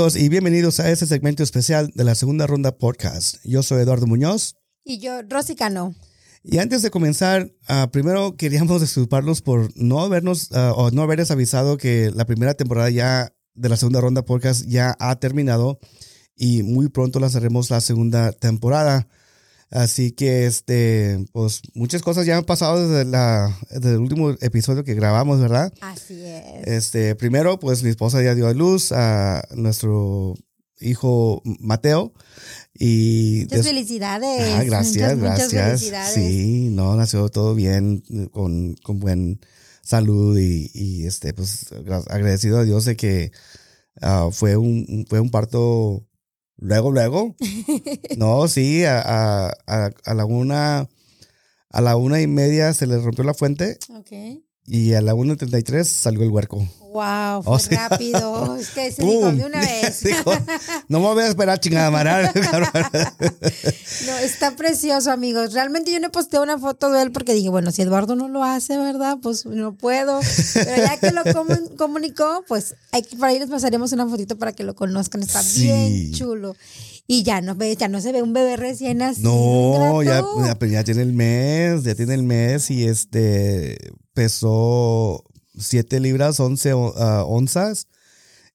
Amigos y bienvenidos a este segmento especial de la segunda ronda podcast. Yo soy Eduardo Muñoz. Y yo, Rosy Cano. Y antes de comenzar, uh, primero queríamos disculparnos por no habernos uh, o no haberles avisado que la primera temporada ya de la segunda ronda podcast ya ha terminado y muy pronto lanzaremos la segunda temporada. Así que, este, pues muchas cosas ya han pasado desde, la, desde el último episodio que grabamos, ¿verdad? Así es. Este, primero, pues mi esposa ya dio a luz a nuestro hijo Mateo. Y muchas felicidades. Ah, gracias, muchas, gracias. Muchas felicidades. Sí, no, nació todo bien, con, con buen salud y, y, este, pues agradecido a Dios de que uh, fue, un, fue un parto luego, luego. no, sí, a, a, a, a, la una, a la una y media se le rompió la fuente. Ok. Y a la 1.33 salió el huerco. Wow, fue O sea, rápido. Es que se dijo de una vez. Dijo, no me voy a esperar, chingada madre. No, está precioso, amigos. Realmente yo no posté una foto de él porque dije, bueno, si Eduardo no lo hace, ¿verdad? Pues no puedo. Pero ya que lo comu- comunicó, pues hay que, por ahí les pasaremos una fotito para que lo conozcan. Está Sí. bien chulo. Y ya no ve, ya no se ve un bebé recién así. No, ya, grato. ya, ya tiene el mes, ya tiene el mes y este pesó 7 libras, 11 o- ah, onzas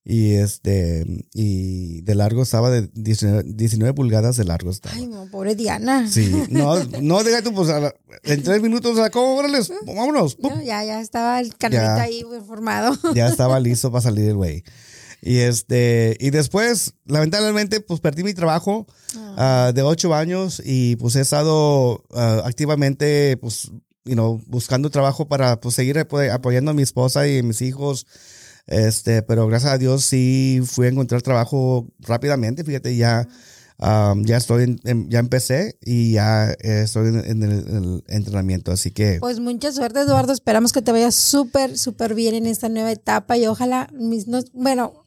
y este y de largo estaba de 19, 19 pulgadas de largo estaba. Ay, no, pobre Diana. Sí, no, no, deja tú, pues la- en tres minutos sacó, órale, vámonos. ya, ya estaba el canalito Ya. ahí formado. ya estaba listo para salir el güey. Y este, y después, lamentablemente, pues perdí mi trabajo ah, de ocho años y pues he estado ah, activamente, pues, you know, buscando trabajo para pues seguir apo- apoyando a mi esposa y a mis hijos. Este, pero gracias a Dios sí fui a encontrar trabajo rápidamente. Fíjate, ya, um, ya estoy, en, en- ya empecé y ya eh, estoy en, en el, en el entrenamiento. Así que, Pues mucha suerte, Eduardo. Esperamos que te vaya súper, súper bien en esta nueva etapa y ojalá, mis, no- bueno,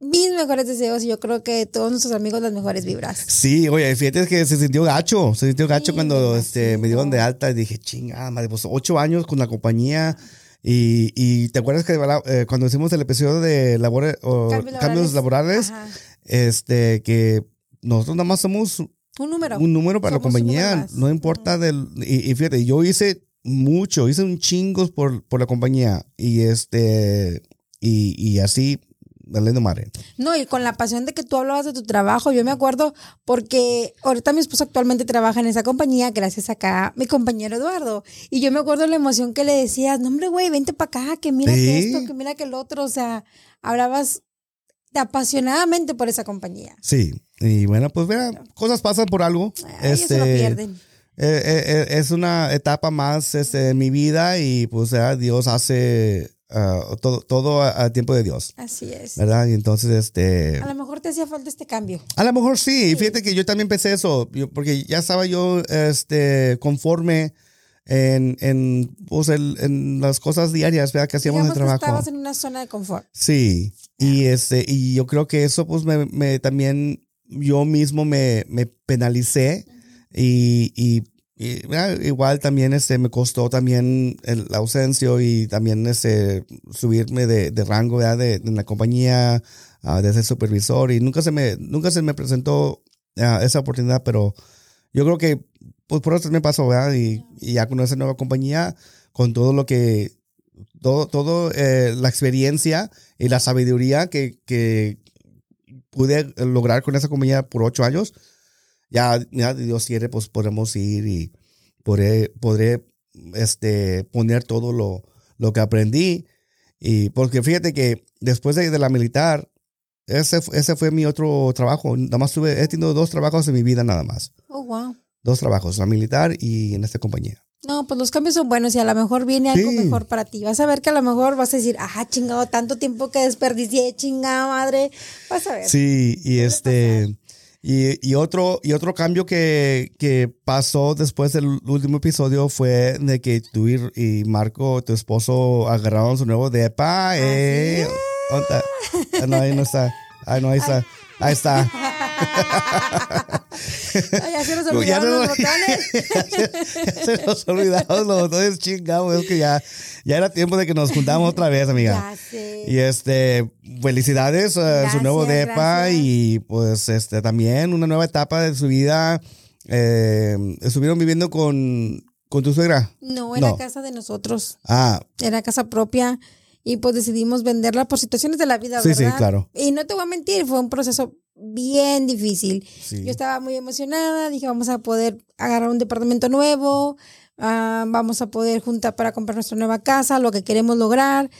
mis mejores deseos y yo creo que todos nuestros amigos las mejores vibras. Sí, oye, fíjate que se sintió gacho, se sintió gacho Sí, cuando me este, me dieron de alta y dije, chingada, madre, pues ocho años con la compañía y, y te acuerdas que eh, cuando hicimos el episodio de labores o Cambios cambios, laborales, este, que nosotros nada más somos Un número. un número para la Somos compañía, no importa del, y, y fíjate, yo hice mucho, hice un chingos por, por la compañía y este, y, y así, valiendo madre. No, y con la pasión de que tú hablabas de tu trabajo, yo me acuerdo porque ahorita mi esposo actualmente trabaja en esa compañía, gracias acá a mi compañero Eduardo. Y yo me acuerdo la emoción que le decías, no hombre, güey, vente para acá, que mira que esto, que mira que el otro. O sea, hablabas apasionadamente por esa compañía. Sí, y bueno, pues mira, cosas pasan por algo. Ay, eso lo Este, pierden. Eh, eh, eh, es una etapa más este, en mi vida y pues ya Dios hace ah, todo, todo a, a tiempo de Dios, Así es. ¿verdad? Y entonces, este, A lo mejor te hacía falta este cambio. a lo mejor sí, y fíjate que yo también pensé eso, yo- porque ya estaba yo este, conforme en, en, pues, el- en las cosas diarias ¿verdad? que hacíamos en el que trabajo. estabas en una zona de confort. Sí, y este, y yo creo que eso pues me, me también yo mismo me, me penalicé y, y, y, ah, igual también este me costó también el, la ausencia y también este subirme de, rango de, de la compañía ah, de ser supervisor y nunca se me nunca se me presentó ah, esa oportunidad pero yo creo que pues por eso me pasó. Y, ya con esa nueva compañía con todo lo que todo, todo eh, la experiencia y la sabiduría que, que pude lograr con esa compañía por ocho años, ya, ya Dios quiere, pues podremos ir y podré, podré este, poner todo lo, lo que aprendí. Y porque fíjate que después de, de la militar, ese, ese fue mi otro trabajo. Nada más tuve, he tenido dos trabajos en mi vida nada más. Oh, wow. Dos trabajos, la militar y en esta compañía. No, pues los cambios son buenos y a lo mejor viene algo Sí. mejor para ti. Vas a ver que a lo mejor vas a decir, ah, chingado, tanto tiempo que desperdicié, chingada madre. Vas a ver. Sí, y este. Y, y otro, y otro cambio que, que pasó después del último episodio fue de que tú y, y Marco, tu esposo, agarraron su nuevo depa. Eh. ¿Dónde está? Ah, no, ahí no está. Ah, no, ahí está. Ahí está. Ya se nos ya olvidaron no- los botones. Se nos olvidamos los botones chingados. Es que ya, ya era tiempo de que nos juntamos otra vez, amiga. Ya sé. Y este, felicidades a su Gracias, nuevo depa gracias. y pues este también una nueva etapa de su vida. Eh, estuvieron viviendo con, con tu suegra. No, era No. casa de nosotros. Ah, Era casa propia. Y pues decidimos venderla por situaciones de la vida, Sí, sí, claro. Y no te voy a mentir, fue un proceso bien difícil. sí. Yo estaba muy emocionada, dije, vamos a poder agarrar un departamento nuevo, ah, vamos a poder juntar para comprar nuestra nueva casa, lo que queremos lograr.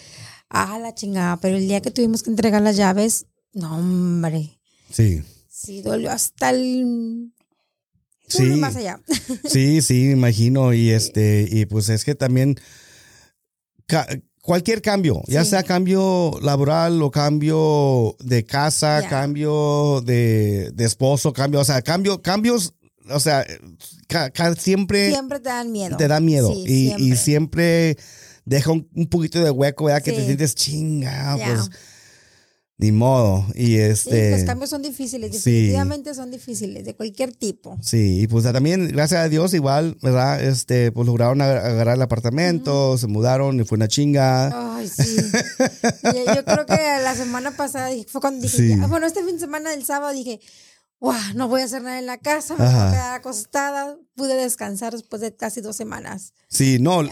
Ah, la chingada, pero el día que tuvimos que entregar las llaves, no, hombre, Sí. sí, dolió hasta el... Sí. Uno más allá. Sí, sí, me imagino. Y este, y pues es que también cualquier cambio, ya sea cambio laboral o cambio de casa, Ya. cambio de, de esposo, cambio, o sea, cambio, cambios, o sea, ca- ca- siempre, Siempre te dan miedo. te da miedo Sí, y, siempre. y siempre deja un, un poquito de hueco, ¿verdad? Que te sientes chinga, Ya. pues ni modo. Y Sí, este. los cambios son difíciles, sí. definitivamente son difíciles, de cualquier tipo. Sí, y pues también, gracias a Dios, igual, ¿verdad? Este, pues lograron ag- agarrar el apartamento, se mudaron y fue una chinga. Ay, sí. Y yo creo que la semana pasada dije- fue cuando dije, Sí. ya, bueno, este fin de semana del sábado dije, wow, no voy a hacer nada en la casa, me voy a quedar acostada. Pude descansar después de casi dos semanas. Sí, no,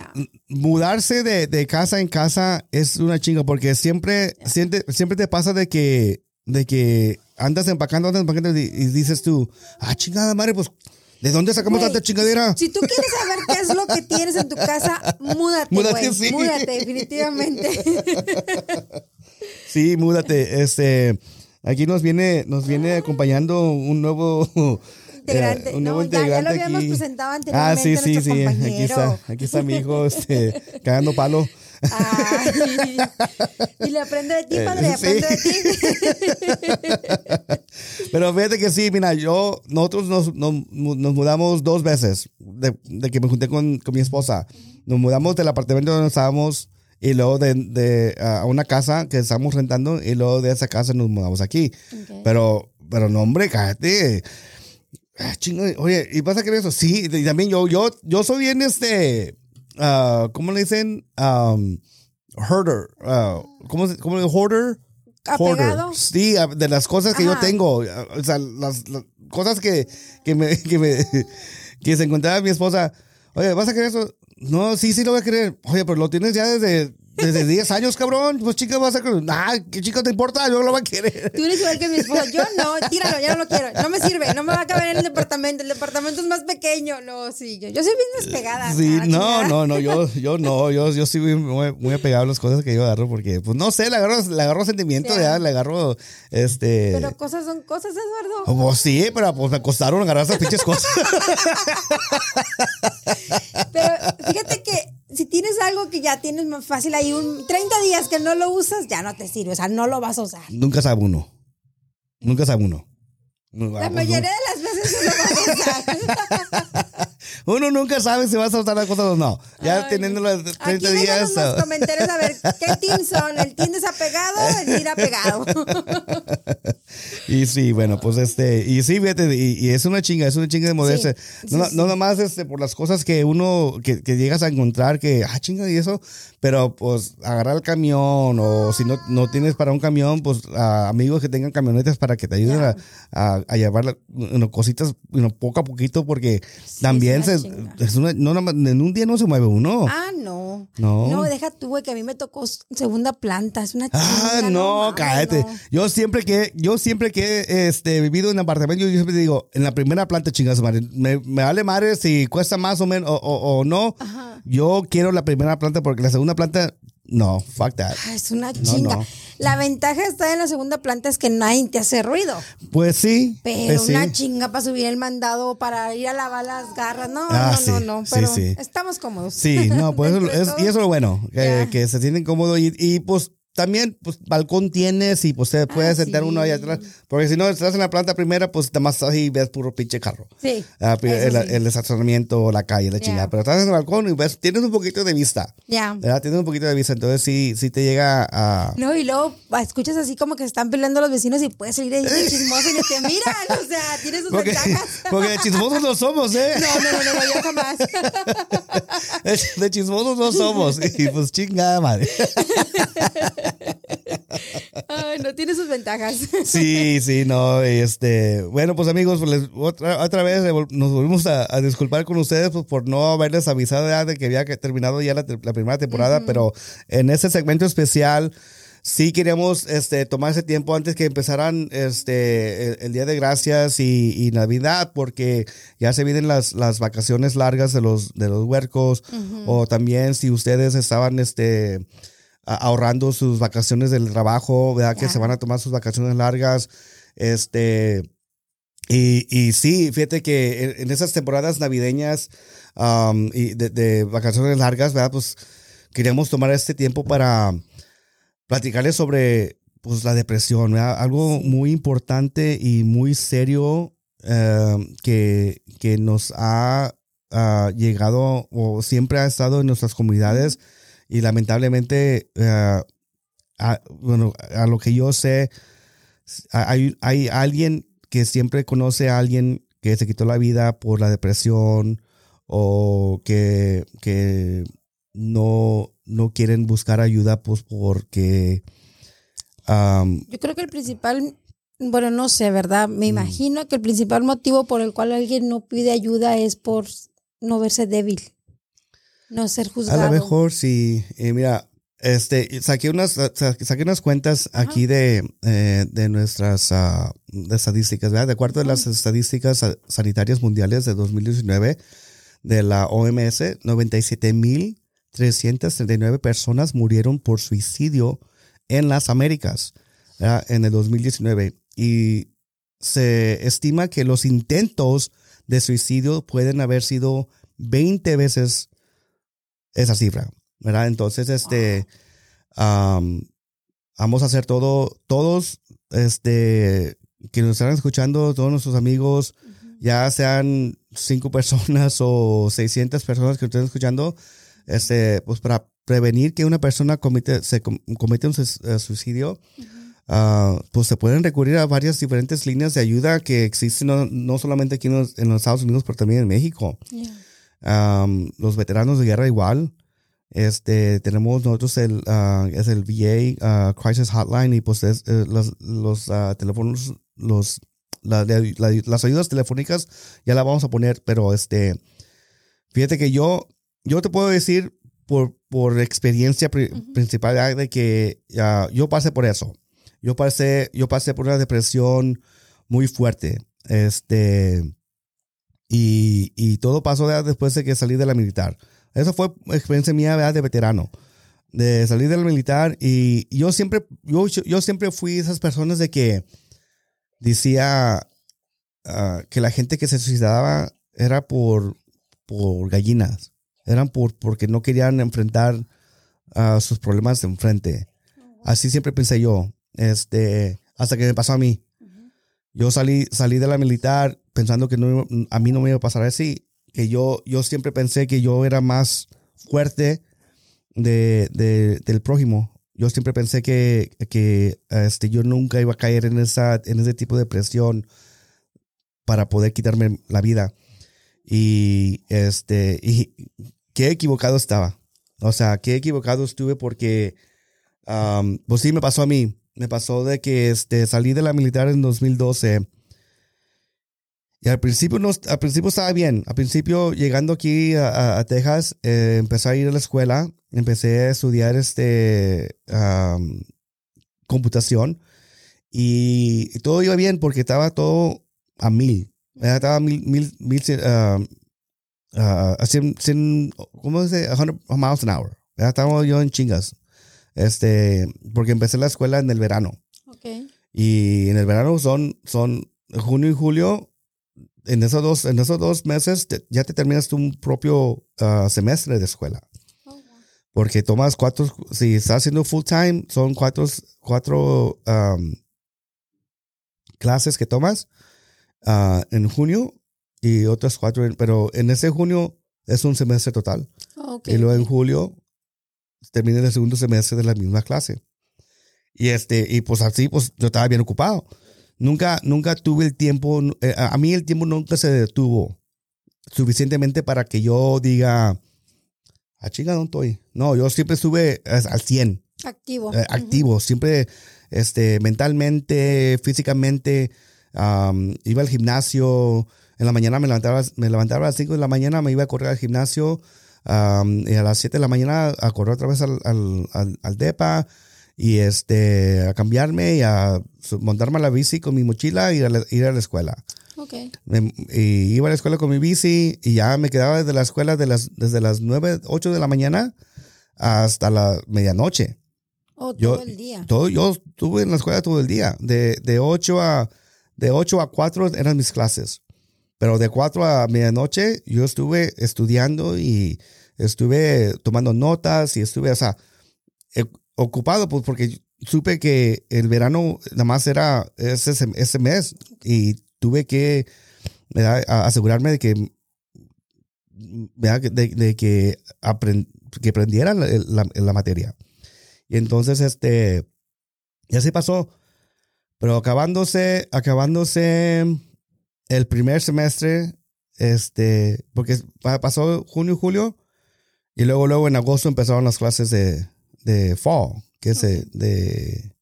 mudarse de, de casa en casa es una chinga porque siempre, siente- siempre te pasa de que, de que andas empacando, andas empacando y, y dices tú, ah, chingada madre, pues, ¿de dónde sacamos tanta chingadera? Si tú quieres saber qué es lo que tienes en tu casa, múdate, Múdate, sí. Múdate, definitivamente. Sí, múdate, este, aquí nos viene, nos viene acompañando un nuevo Integrante. eh, un No, nuevo ya- ya lo integrante habíamos aquí. presentado Ah, anteriormente, sí, sí, nuestro sí, aquí está, aquí está mi hijo, este, cagando palo. Ay, y le aprende de ti, padre, Eh, aprende sí. de ti. Pero fíjate que sí, mira, yo, nosotros nos, nos, nos mudamos dos veces de, de que me junté con, con mi esposa. Nos mudamos del apartamento donde estábamos y luego de, de a una casa que estábamos rentando y luego de esa casa nos mudamos aquí. Pero, pero no, hombre, cállate. Ah, chingo, oye, ¿y vas a creer eso? Sí, y también yo, yo, yo soy bien este, ah, ¿cómo le dicen? Um, herder. ah, ¿Cómo cómo le hoarder? Apegado. Hoarder. Sí, de las cosas que yo tengo. O sea, las, las cosas que, que me, que me, que se encontraba mi esposa. Oye, ¿vas a creer eso? No, sí, sí lo voy a creer. Oye, pero lo tienes ya desde, desde 10 años, cabrón. Pues chica, vas a creer. Nah, ¿qué chica te importa? Yo lo voy a querer. Tú eres igual que mi esposo. Yo no, tíralo, ya no lo quiero. No me sirve, no me va a caber en el departamento. El departamento es más pequeño. No, sí, yo, yo soy bien despegada. Sí, no, no, no, yo, yo no, yo, yo soy muy, muy, apegado a las cosas que yo agarro porque, pues no sé, le agarro, le agarro sentimiento, Ya. ya, le agarro, este... Pero cosas son cosas, Eduardo. Pues sí, pero pues me costaron agarrar esas pinches cosas. Pero fíjate que si tienes algo que ya tienes más fácil ahí, un 30 días que no lo usas, ya no te sirve. O sea, no lo vas a usar. Nunca sabe uno. Nunca sabe uno. La Vamos, mayoría de las veces no lo vas a usar. Uno nunca sabe si vas a usar las cosas o no. Ya Ay, teniendo los 30 Aquí días. los comentarios a ver qué team son. ¿El team desapegado el team apegado? Y sí, bueno, pues este, y sí, fíjate, y, y es una chinga, es una chinga de moverse. Sí, no, sí, no nomás este, por las cosas que uno, que, que llegas a encontrar, que, ah, chinga, y eso, pero pues agarrar el camión, o si no, no tienes para un camión, pues a amigos que tengan camionetas para que te ayuden a, a, a llevar la- you know, cositas you know, poco a poquito, porque también se, es una, no, en un día no se mueve uno. Ah, no. No. No, deja tú, güey, que a mí me tocó segunda planta. Es una Ah, chinga, no, cállate. no. Yo siempre que, yo siempre que he este, vivido en apartamento, yo siempre digo, en la primera planta, chingas madre, me, me vale madre si cuesta más o menos o, o- o no. Ajá. Yo quiero la primera planta porque la segunda planta, no, fuck that. Ah, es una chinga. no. La ventaja está en la segunda planta es que nadie te hace ruido. Pues sí. Pero pues sí. una chinga para subir el mandado, para ir a lavar las garras. No, Ah, no, sí, no, no. sí, Pero sí. estamos cómodos. Sí, no, pues eso, es, y eso es lo bueno, que se sienten cómodos y, y pues también, pues, balcón tienes y pues se puede Ah, sentar uno ahí atrás. Porque si no, estás en la planta primera, pues nada más ahí ves puro pinche carro. Sí. Ah, el, sí. el estacionamiento, la calle, la chingada. Pero estás en el balcón y ves, tienes un poquito de vista. Ya. ¿Verdad? Tienes un poquito de vista. Entonces sí, sí te llega a. No, y luego ah, escuchas así como que se están peleando los vecinos y puedes salir ahí de chismoso y te miran. O sea, tiene sus Porque, ventajas. porque de chismosos no somos, ¿eh? No, no, no, no, yo jamás. De chismosos no somos. Y pues chingada madre. Ay, no, tiene sus ventajas. Sí, sí, no, este, bueno, pues amigos, pues, les- otra, otra vez nos volvimos a, a disculpar con ustedes pues, por no haberles avisado ya de que había terminado ya la, primera temporada, pero en ese segmento especial sí queríamos este, tomar ese tiempo antes que empezaran este, el, el Día de Gracias y, y Navidad, porque ya se vienen las, las vacaciones largas de los, de los huercos, o también si ustedes estaban, este, ahorrando sus vacaciones del trabajo, ¿verdad? Que se van a tomar sus vacaciones largas. Este. Y, y sí, fíjate que en, esas temporadas navideñas um, y de, de vacaciones largas, ¿verdad? Pues queríamos tomar este tiempo para platicarles sobre pues, la depresión, ¿verdad? Algo muy importante y muy serio eh, que, que nos ha ah, llegado o siempre ha estado en nuestras comunidades y lamentablemente, eh, a, bueno, a lo que yo sé, hay, hay alguien que siempre conoce a alguien que se quitó la vida por la depresión o que, que no, no quieren buscar ayuda pues porque Yo creo que el principal, bueno, no sé, ¿verdad? Mm. Me imagino que el principal motivo por el cual alguien no pide ayuda es por no verse débil, no ser A juzgado. lo mejor sí. Eh, mira, este, saqué unas, sa- saqué unas cuentas aquí de, eh, de nuestras ah, de estadísticas, ¿verdad? De acuerdo a las estadísticas sanitarias mundiales de 2019 de la OMS, 97.339 personas murieron por suicidio en las Américas ¿verdad? en el 2019. Y se estima que los intentos de suicidio pueden haber sido 20 veces esa cifra, ¿verdad? Entonces, este, am, vamos a hacer todo, todos, este, que nos están escuchando, todos nuestros amigos, ya sean cinco personas o 600 personas que nos estén escuchando, este, pues para prevenir que una persona comete, se com- comete un eh, suicidio, ah, pues se pueden recurrir a varias diferentes líneas de ayuda que existen no, no solamente aquí en los, en los Estados Unidos, pero también en México. Yeah. Um, los veteranos de guerra igual. Este, tenemos nosotros el, ah, es el VA ah, Crisis Hotline y pues es, eh, los, los ah, teléfonos, los, la- la- la- las ayudas telefónicas ya la vamos a poner, pero este, fíjate que yo, yo te puedo decir por, por experiencia pri- principal de que yo pasé por eso. Yo pasé, yo pasé por una depresión muy fuerte. Este, y, y todo pasó ¿verdad? después de que salí de la militar. Eso fue experiencia mía ¿verdad? de veterano. De salir del militar y yo siempre, yo, yo siempre fui esas personas de que decía ah, que la gente que se suicidaba era por, por gallinas. Eran por, porque no querían enfrentar ah, sus problemas de enfrente. Así siempre pensé yo. Este, hasta que me pasó a mí. Yo salí, salí de la militar pensando que no, a mí no me iba a pasar así. Que yo, yo siempre pensé que yo era más fuerte de, de- del prójimo. Yo siempre pensé que, que este, yo nunca iba a caer en, esa, en ese tipo de presión para poder quitarme la vida. Y este, y qué equivocado estaba. O sea, qué equivocado estuve porque, am, pues sí me pasó a mí. Me pasó de que este, salí de la militar en 2012. Y al principio, no, al principio estaba bien. Al principio, llegando aquí a, a- a Texas, eh, empecé a ir a la escuela. Empecé a estudiar este, computación. Y, todo iba bien porque estaba todo a mil. Estaba a mil, mil, mil, ah, ah, a cien- cien- ¿cómo se dice? 100 miles an hour. Estaba yo en chingas. Este, porque empecé la escuela en el verano. Y en el verano son, son junio y julio. En esos dos, en esos dos meses te- ya te terminas tu propio ah, semestre de escuela. Oh, wow. Porque tomas cuatro, si estás haciendo full time, son cuatro, cuatro um, clases que tomas ah, en junio y otras cuatro, pero en ese junio es un semestre total. Ok. Y luego en julio termina el segundo semestre de la misma clase. Y este, y pues así, pues yo estaba bien ocupado. Nunca, nunca tuve el tiempo, eh, a a mí el tiempo nunca se detuvo suficientemente para que yo diga, ah, chinga, ¿dónde estoy? No, yo siempre estuve al 100, Activo. eh, activo, siempre, este, mentalmente, físicamente, am, iba al gimnasio, en la mañana me levantaba, me levantaba a las 5 de la mañana, me iba a correr al gimnasio, y a las 7 de la mañana a correr otra vez al, al, al, al DEPA, y este, a cambiarme y a montarme a la bici con mi mochila y ir a la, ir a la escuela. Ok. Me- y iba a la escuela con mi bici y ya me quedaba desde la escuela de las, desde las 9, 8 de la mañana hasta la medianoche. O Yo- todo el día. Todo, yo estuve en la escuela todo el día. De, de, 8 a, de 8 a 4 eran mis clases. Pero de 4 a medianoche yo estuve estudiando y estuve tomando notas y estuve, o sea, eh, ocupado pues porque supe que el verano nada más era ese, ese mes y tuve que asegurarme de que de, que, aprend- que aprendiera la, la- materia. Y entonces, este, y así pasó. Pero acabándose, acabándose el primer semestre, este, porque pa- pasó junio, julio, y luego, luego en agosto empezaron las clases de, de fall, que es de- de,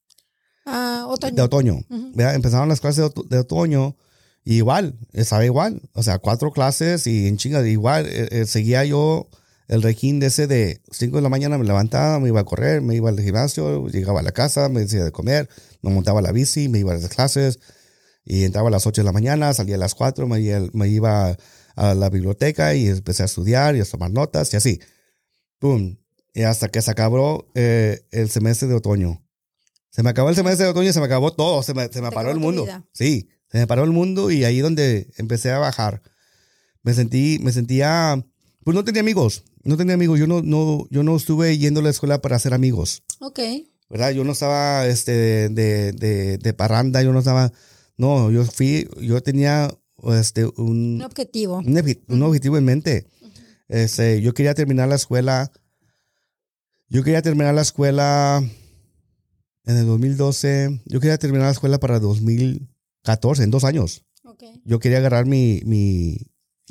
Ah, otoño. de otoño. Ujú. ¿verdad? Empezaron las clases de, oto- de otoño y igual, estaba igual. O sea, cuatro clases y en chinga, igual, eh, eh, seguía yo el requín de ese de 5 de la mañana, me levantaba, me iba a correr, me iba al gimnasio, llegaba a la casa, me decía de comer, me montaba la bici, me iba a las clases y entraba a las 8 de la mañana, salía a las 4, me, iba- me iba a la biblioteca y empecé a estudiar y a tomar notas y así. Pum. Y hasta que se acabó eh, el semestre de otoño. Se me acabó el semestre de otoño y se me acabó todo. Se me, se me paró el mundo. vida. Sí, se me paró el mundo y ahí donde empecé a bajar. Me sentí, me sentía, pues no tenía amigos. No tenía amigos. Yo no, no, yo no estuve yendo a la escuela para hacer amigos. Ok. ¿Verdad? Yo no estaba este, de, de, parranda, yo no estaba. No, yo fui, yo tenía este, Un un, objetivo. un, obje- un objetivo en mente. Este, yo quería terminar la escuela. Yo quería terminar la escuela en el 2012. Yo quería terminar la escuela para 2014, en dos años. Ok. Yo quería agarrar mi, mi,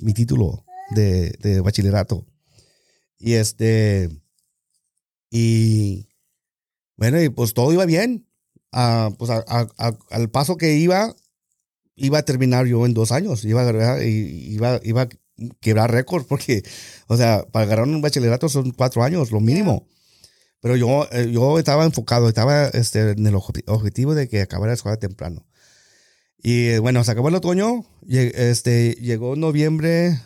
mi título de, de bachillerato. Y este. Y. Bueno, y pues todo iba bien. Ah, pues a- a- a- al paso que iba, iba a terminar yo en dos años. Iba a, agarrar- iba, iba a quebrar récord porque, o sea, para agarrar un bachillerato son cuatro años, lo mínimo. Pero yo, eh, yo estaba enfocado, estaba este, en el obje- objetivo de que acabara la escuela temprano. Y bueno, se acabó el otoño, este, llegó noviembre,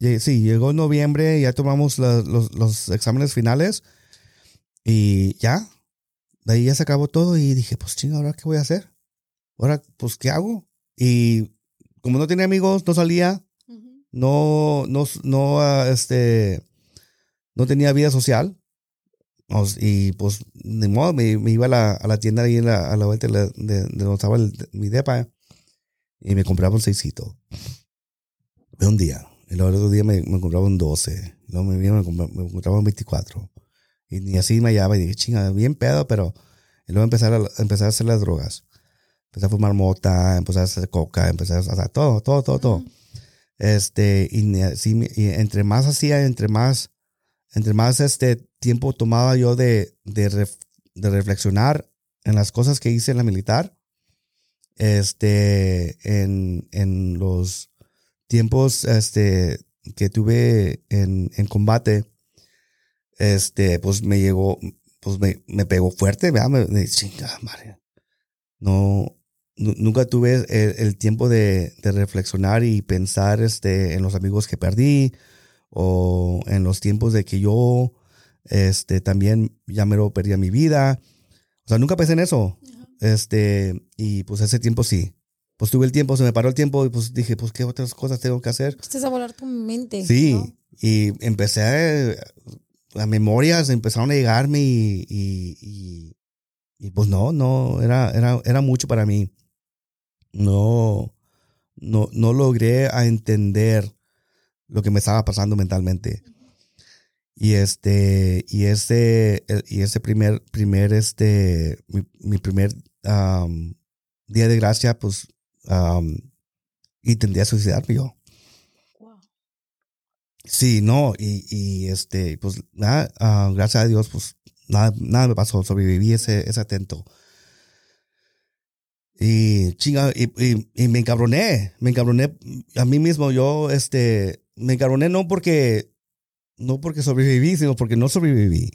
sí, llegó noviembre, ya tomamos los, los exámenes finales y ya, de ahí ya se acabó todo y dije, pues chinga, ¿ahora qué voy a hacer? Ahora, pues, ¿qué hago? Y como no tenía amigos, no salía, no, no, no, ah, este, no tenía vida social. Y pues, de modo, me, me iba a la, a la tienda ahí en la, a la vuelta de, de- de donde estaba el- mi depa y me compraba un seisito. De un día. Y el otro día me, me compraba un 12. Luego me, me, compraba, me compraba un 24. Y ni así me hallaba y dije, chinga, bien pedo, pero. Y luego empezar a, empezar a hacer las drogas. Empecé a fumar mota, empecé a hacer coca, empecé a hacer todo, todo, todo, todo. Este, y, así, y entre más hacía, entre más, entre más este tiempo tomaba yo de, de, ref- de reflexionar en las cosas que hice en la militar, este, en, en los tiempos, este, que tuve en, en combate, este, pues me llegó, pues me, me pegó fuerte. Me, me madre. No, nu- nunca tuve el, el tiempo de, de reflexionar y pensar este, en los amigos que perdí o en los tiempos de que yo este, también ya me lo perdí mi vida. O sea, nunca pensé en eso. Ajá. Este, y pues ese tiempo sí. Pues tuve el tiempo, se me paró el tiempo y pues dije, pues qué otras cosas tengo que hacer. Empezaste a volar tu mente. Sí, ¿no? y empecé a, las memorias empezaron a llegarme y, y, y, y pues no, no, era, era, era mucho para mí. No, no, no logré a entender lo que me estaba pasando mentalmente. Y este, y ese, y ese primer, primer, este, mi, mi primer am, día de gracia, pues, am, intenté a suicidarme yo. Wow. Sí, no, y, y este, pues nada, ah, gracias a Dios, pues nada, nada me pasó, sobreviví ese, ese atento. Y chinga, y, y, y me encabroné, me encabroné a mí mismo, yo, este, me encabroné no porque, no porque sobreviví, sino porque no sobreviví.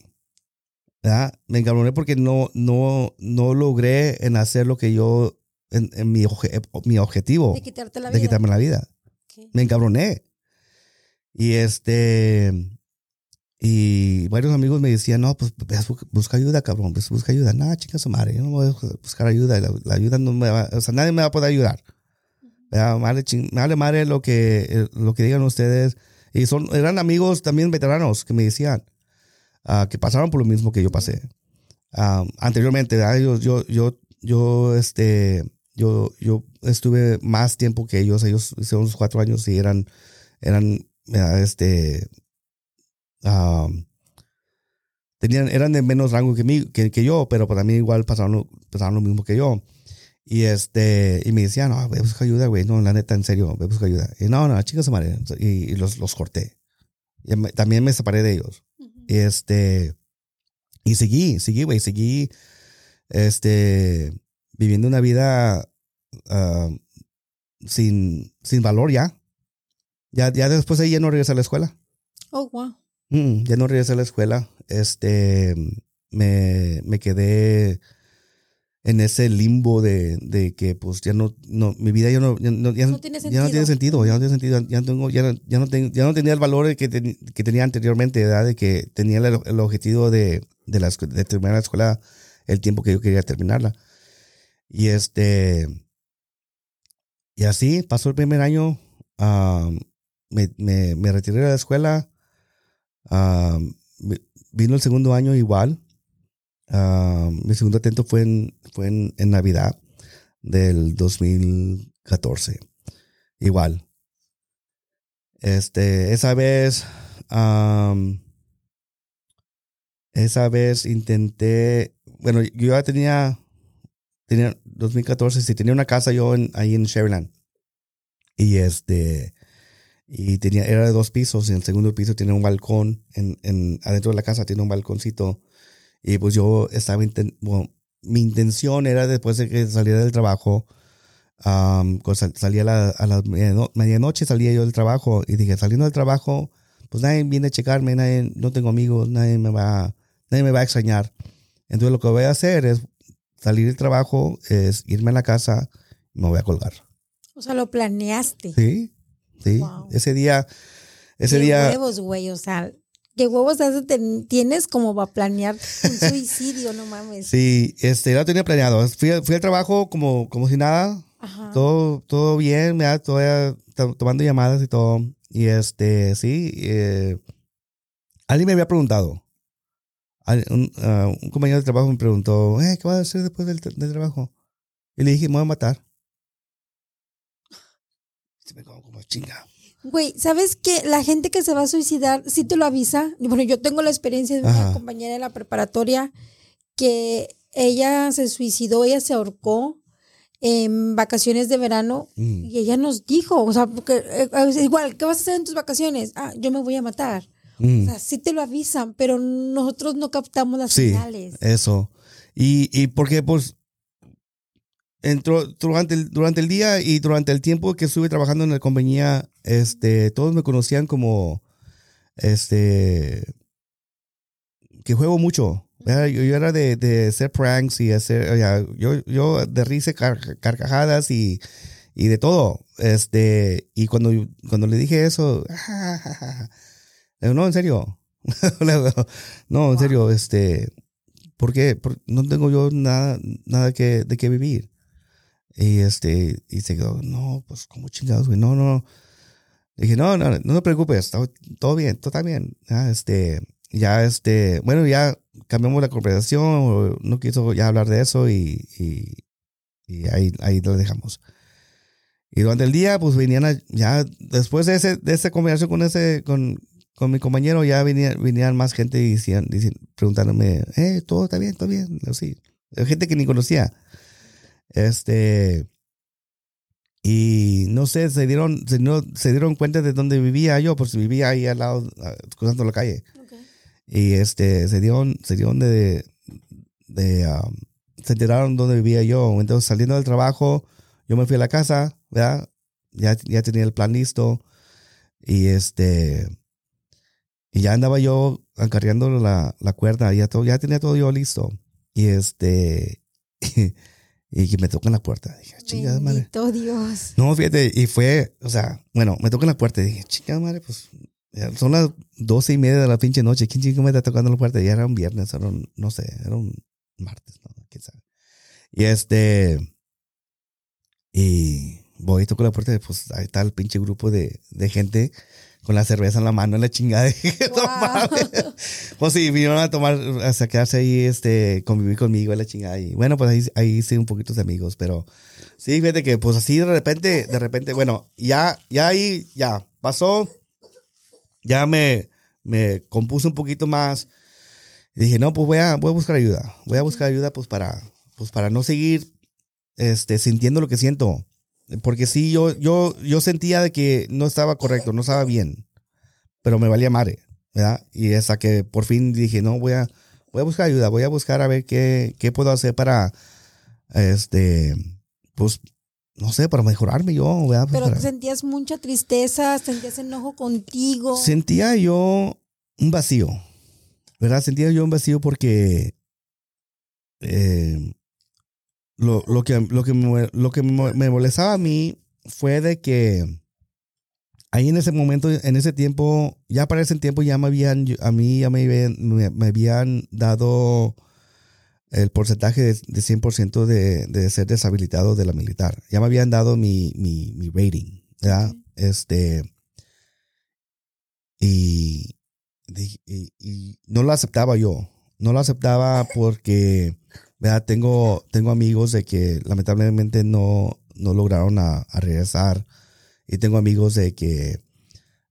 ¿verdad? Me encabroné porque no, no, no logré en hacer lo que yo, en, en mi, oje- mi objetivo De quitarte la de vida. quitarme la vida me encabroné. Y este, y varios amigos me decían, no, pues bu- busca ayuda, cabrón, pues busca ayuda. Nada, chica su madre, yo no voy a buscar ayuda, la, la ayuda no me va, o sea, nadie me va a poder ayudar. Me vale madre lo que, eh, lo que digan ustedes. Y son, eran amigos también veteranos que me decían ah, que pasaron por lo mismo que yo pasé. Ah, anteriormente, yo, yo, yo, yo, este, yo, yo estuve más tiempo que ellos. Ellos hicieron unos cuatro años y eran, eran, este, ah, tenían, eran de menos rango que, mí, que, que yo, pero para mí igual pasaron, pasaron lo mismo que yo. Y este, y me decían, no, ve a buscar ayuda, güey. No, la neta, en serio, ve a buscar ayuda. Y no, no, chicas, madre. Y, y los, los corté. Y me- también me separé de ellos. Ujú. Y este, y seguí, seguí, güey, seguí, este, viviendo una vida ah, sin, sin valor ya. Ya, ya después de ahí ya no regresé a la escuela. Oh, wow. Mm, ya no regresé a la escuela. Este, me, me quedé en ese limbo de, de que pues ya no, no, mi vida ya no, ya no, ya, No tiene ya no tiene sentido, ya no tiene sentido, ya no tengo, ya no, ya no tengo, ya no tenía el valor que, ten- que tenía anteriormente, ¿verdad? De que tenía el, el objetivo de, de, la, de terminar la escuela el tiempo que yo quería terminarla. Y este, y así pasó el primer año, ah, me, me, me retiré de la escuela, vi- vino el segundo año igual, ah, mi segundo atento fue en, fue en, en Navidad del 2014, igual. Este, esa vez, esa vez intenté, bueno, yo ya tenía, tenía 2014, sí, tenía una casa yo en, ahí en Sherryland. Y este, y tenía, era de dos pisos, y en el segundo piso tenía un balcón, en, en, adentro de la casa tiene un balconcito. Y pues yo estaba, inten- bueno, mi intención era después de que saliera del trabajo, pues sal- salía a, la, a las mediano- medianoche, salía yo del trabajo y dije, saliendo del trabajo, pues nadie viene a checarme, nadie, no tengo amigos, nadie me va, nadie me va a extrañar. Entonces lo que voy a hacer es salir del trabajo, es irme a la casa y me voy a colgar. O sea, lo planeaste. Sí, sí. Wow. Ese día, ese qué día, huevos, güey. O sea, qué huevos has de ten- tienes como para planear un suicidio, no mames. sí, este, ya lo tenía planeado. Fui, a- fui al trabajo como, como si nada, Ajá. todo, todo bien, ¿verdad? todavía to- tomando llamadas y todo. Y este, sí, eh, alguien me había preguntado. Un, ah, un compañero de trabajo me preguntó, eh, ¿qué vas a hacer después del, del trabajo? Y le dije, me voy a matar. Se me como chinga. Güey, ¿sabes qué? La gente que se va a suicidar, sí te lo avisa. Bueno, yo tengo la experiencia de una Ajá. compañera de la preparatoria que ella se suicidó, ella se ahorcó en vacaciones de verano Mm. y ella nos dijo, o sea, porque eh, es igual, ¿qué vas a hacer en tus vacaciones? Ah, yo me voy a matar. Mm. O sea, sí te lo avisan, pero nosotros no captamos las Sí, señales. eso. Y, y porque, pues, entró durante el, durante el día y durante el tiempo que estuve trabajando en la compañía, este, todos me conocían como, este, que juego mucho. Yo, yo era de, de hacer pranks y hacer, sea, yo, yo de risa, car- carcajadas y, y de todo. Este, y cuando, cuando le dije eso, digo, no, en serio. No, en serio, este, ¿por qué? Por- no tengo yo nada, nada que, de qué vivir. Y este, y se quedó, no, pues, como chingados, güey? No, no. Le dije, no, no, no te preocupes, todo, bien, todo está bien. Ah, este, ya este, bueno, ya cambiamos la conversación, no quiso ya hablar de eso y, y, ahí, ahí lo dejamos. Y durante el día, pues venían ya después de, ese, de esa conversación con ese, con, con mi compañero, ya venían, venían más gente y decían, preguntándome, eh, todo está bien, todo bien, así. Gente que ni conocía. Este, y no sé, se dieron, se, no, se dieron cuenta de dónde vivía yo, pues vivía ahí al lado, cruzando la calle. Y este, se dieron, se dieron de, de um, se enteraron dónde vivía yo. Entonces, saliendo del trabajo, yo me fui a la casa, ¿verdad? Ya, ya tenía el plan listo. Y este, y ya andaba yo acarreando la, la cuerda, ya, todo, ya tenía todo yo listo. Y este, y que me tocan la puerta. Dije, chingada madre. Dios. No, fíjate, y fue, o sea, bueno, me tocan la puerta y dije, chingada madre, pues son las doce y media de la pinche noche. ¿Quién chingo me está tocando la puerta? Ya era un viernes, era un, no sé, era un martes, ¿no? ¿Quién sabe? Y este, y voy y toco la puerta, pues ahí está el pinche grupo de, de gente con la cerveza en la mano en la chingada. pues sí, vinieron a tomar, a sacarse ahí, este, convivir conmigo en la chingada. Y bueno, pues ahí, ahí hice un poquito de amigos, pero sí, fíjate que pues así de repente, de repente, bueno, ya, ya ahí, ya pasó, ya me, me compuse un poquito más. Y dije, no, pues voy a, voy a buscar ayuda. Voy a buscar ayuda pues para, pues para no seguir, este, sintiendo lo que siento. Porque sí, yo, yo, yo sentía de que no estaba correcto, no estaba bien, pero me valía madre, ¿verdad? Y hasta que por fin dije, no, voy a, voy a buscar ayuda, voy a buscar a ver qué, qué puedo hacer para, este, pues, no sé, para mejorarme yo, ¿verdad? Pues pero sentías mucha tristeza, sentías enojo contigo. Sentía yo un vacío, ¿verdad? Sentía yo un vacío porque eh, lo, lo, que, lo que, me, lo que me molestaba a mí fue de que ahí en ese momento, en ese tiempo, ya para ese tiempo ya me habían, a mí ya me habían, me, habían dado el porcentaje de, de 100% de, de, ser deshabilitado de la militar. Ya me habían dado mi, mi, mi rating, ¿verdad? Este, y, y, y, no lo aceptaba yo. No lo aceptaba porque tengo, tengo amigos de que lamentablemente no, no lograron a, regresar. Y tengo amigos de que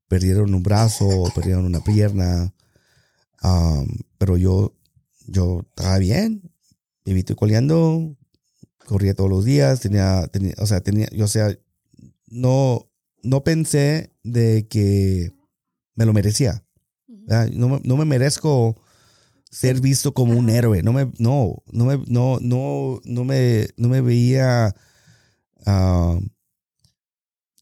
perdieron un brazo, perdieron una pierna. pero yo, yo estaba bien. Viví coleando. Corría todos los días. Tenía, tenía, o sea, tenía, yo, o sea, no, no pensé de que me lo merecía. No, no me merezco ser visto como un héroe. No me, no, no me, no, no, no me, no me veía. Ah,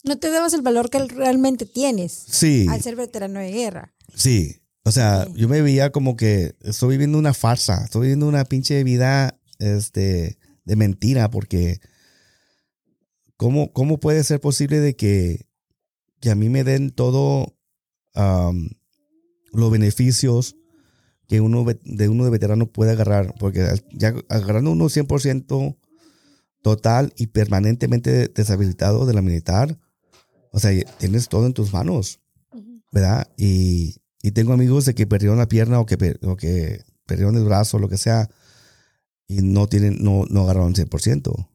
no te dabas el valor que realmente tienes. Sí. Al ser veterano de guerra. Sí. O sea, yo me veía como que estoy viviendo una farsa, estoy viviendo una pinche vida este, de mentira, porque ¿cómo, cómo puede ser posible de que, que a mí me den todo los beneficios que uno de uno de veterano puede agarrar, porque ya agarrando uno 100% total y permanentemente deshabilitado de la militar, o sea, tienes todo en tus manos, ¿verdad? Y, y tengo amigos de que perdieron la pierna o que, o que perdieron el brazo, lo que sea, y no tienen, no, no agarraron 100%.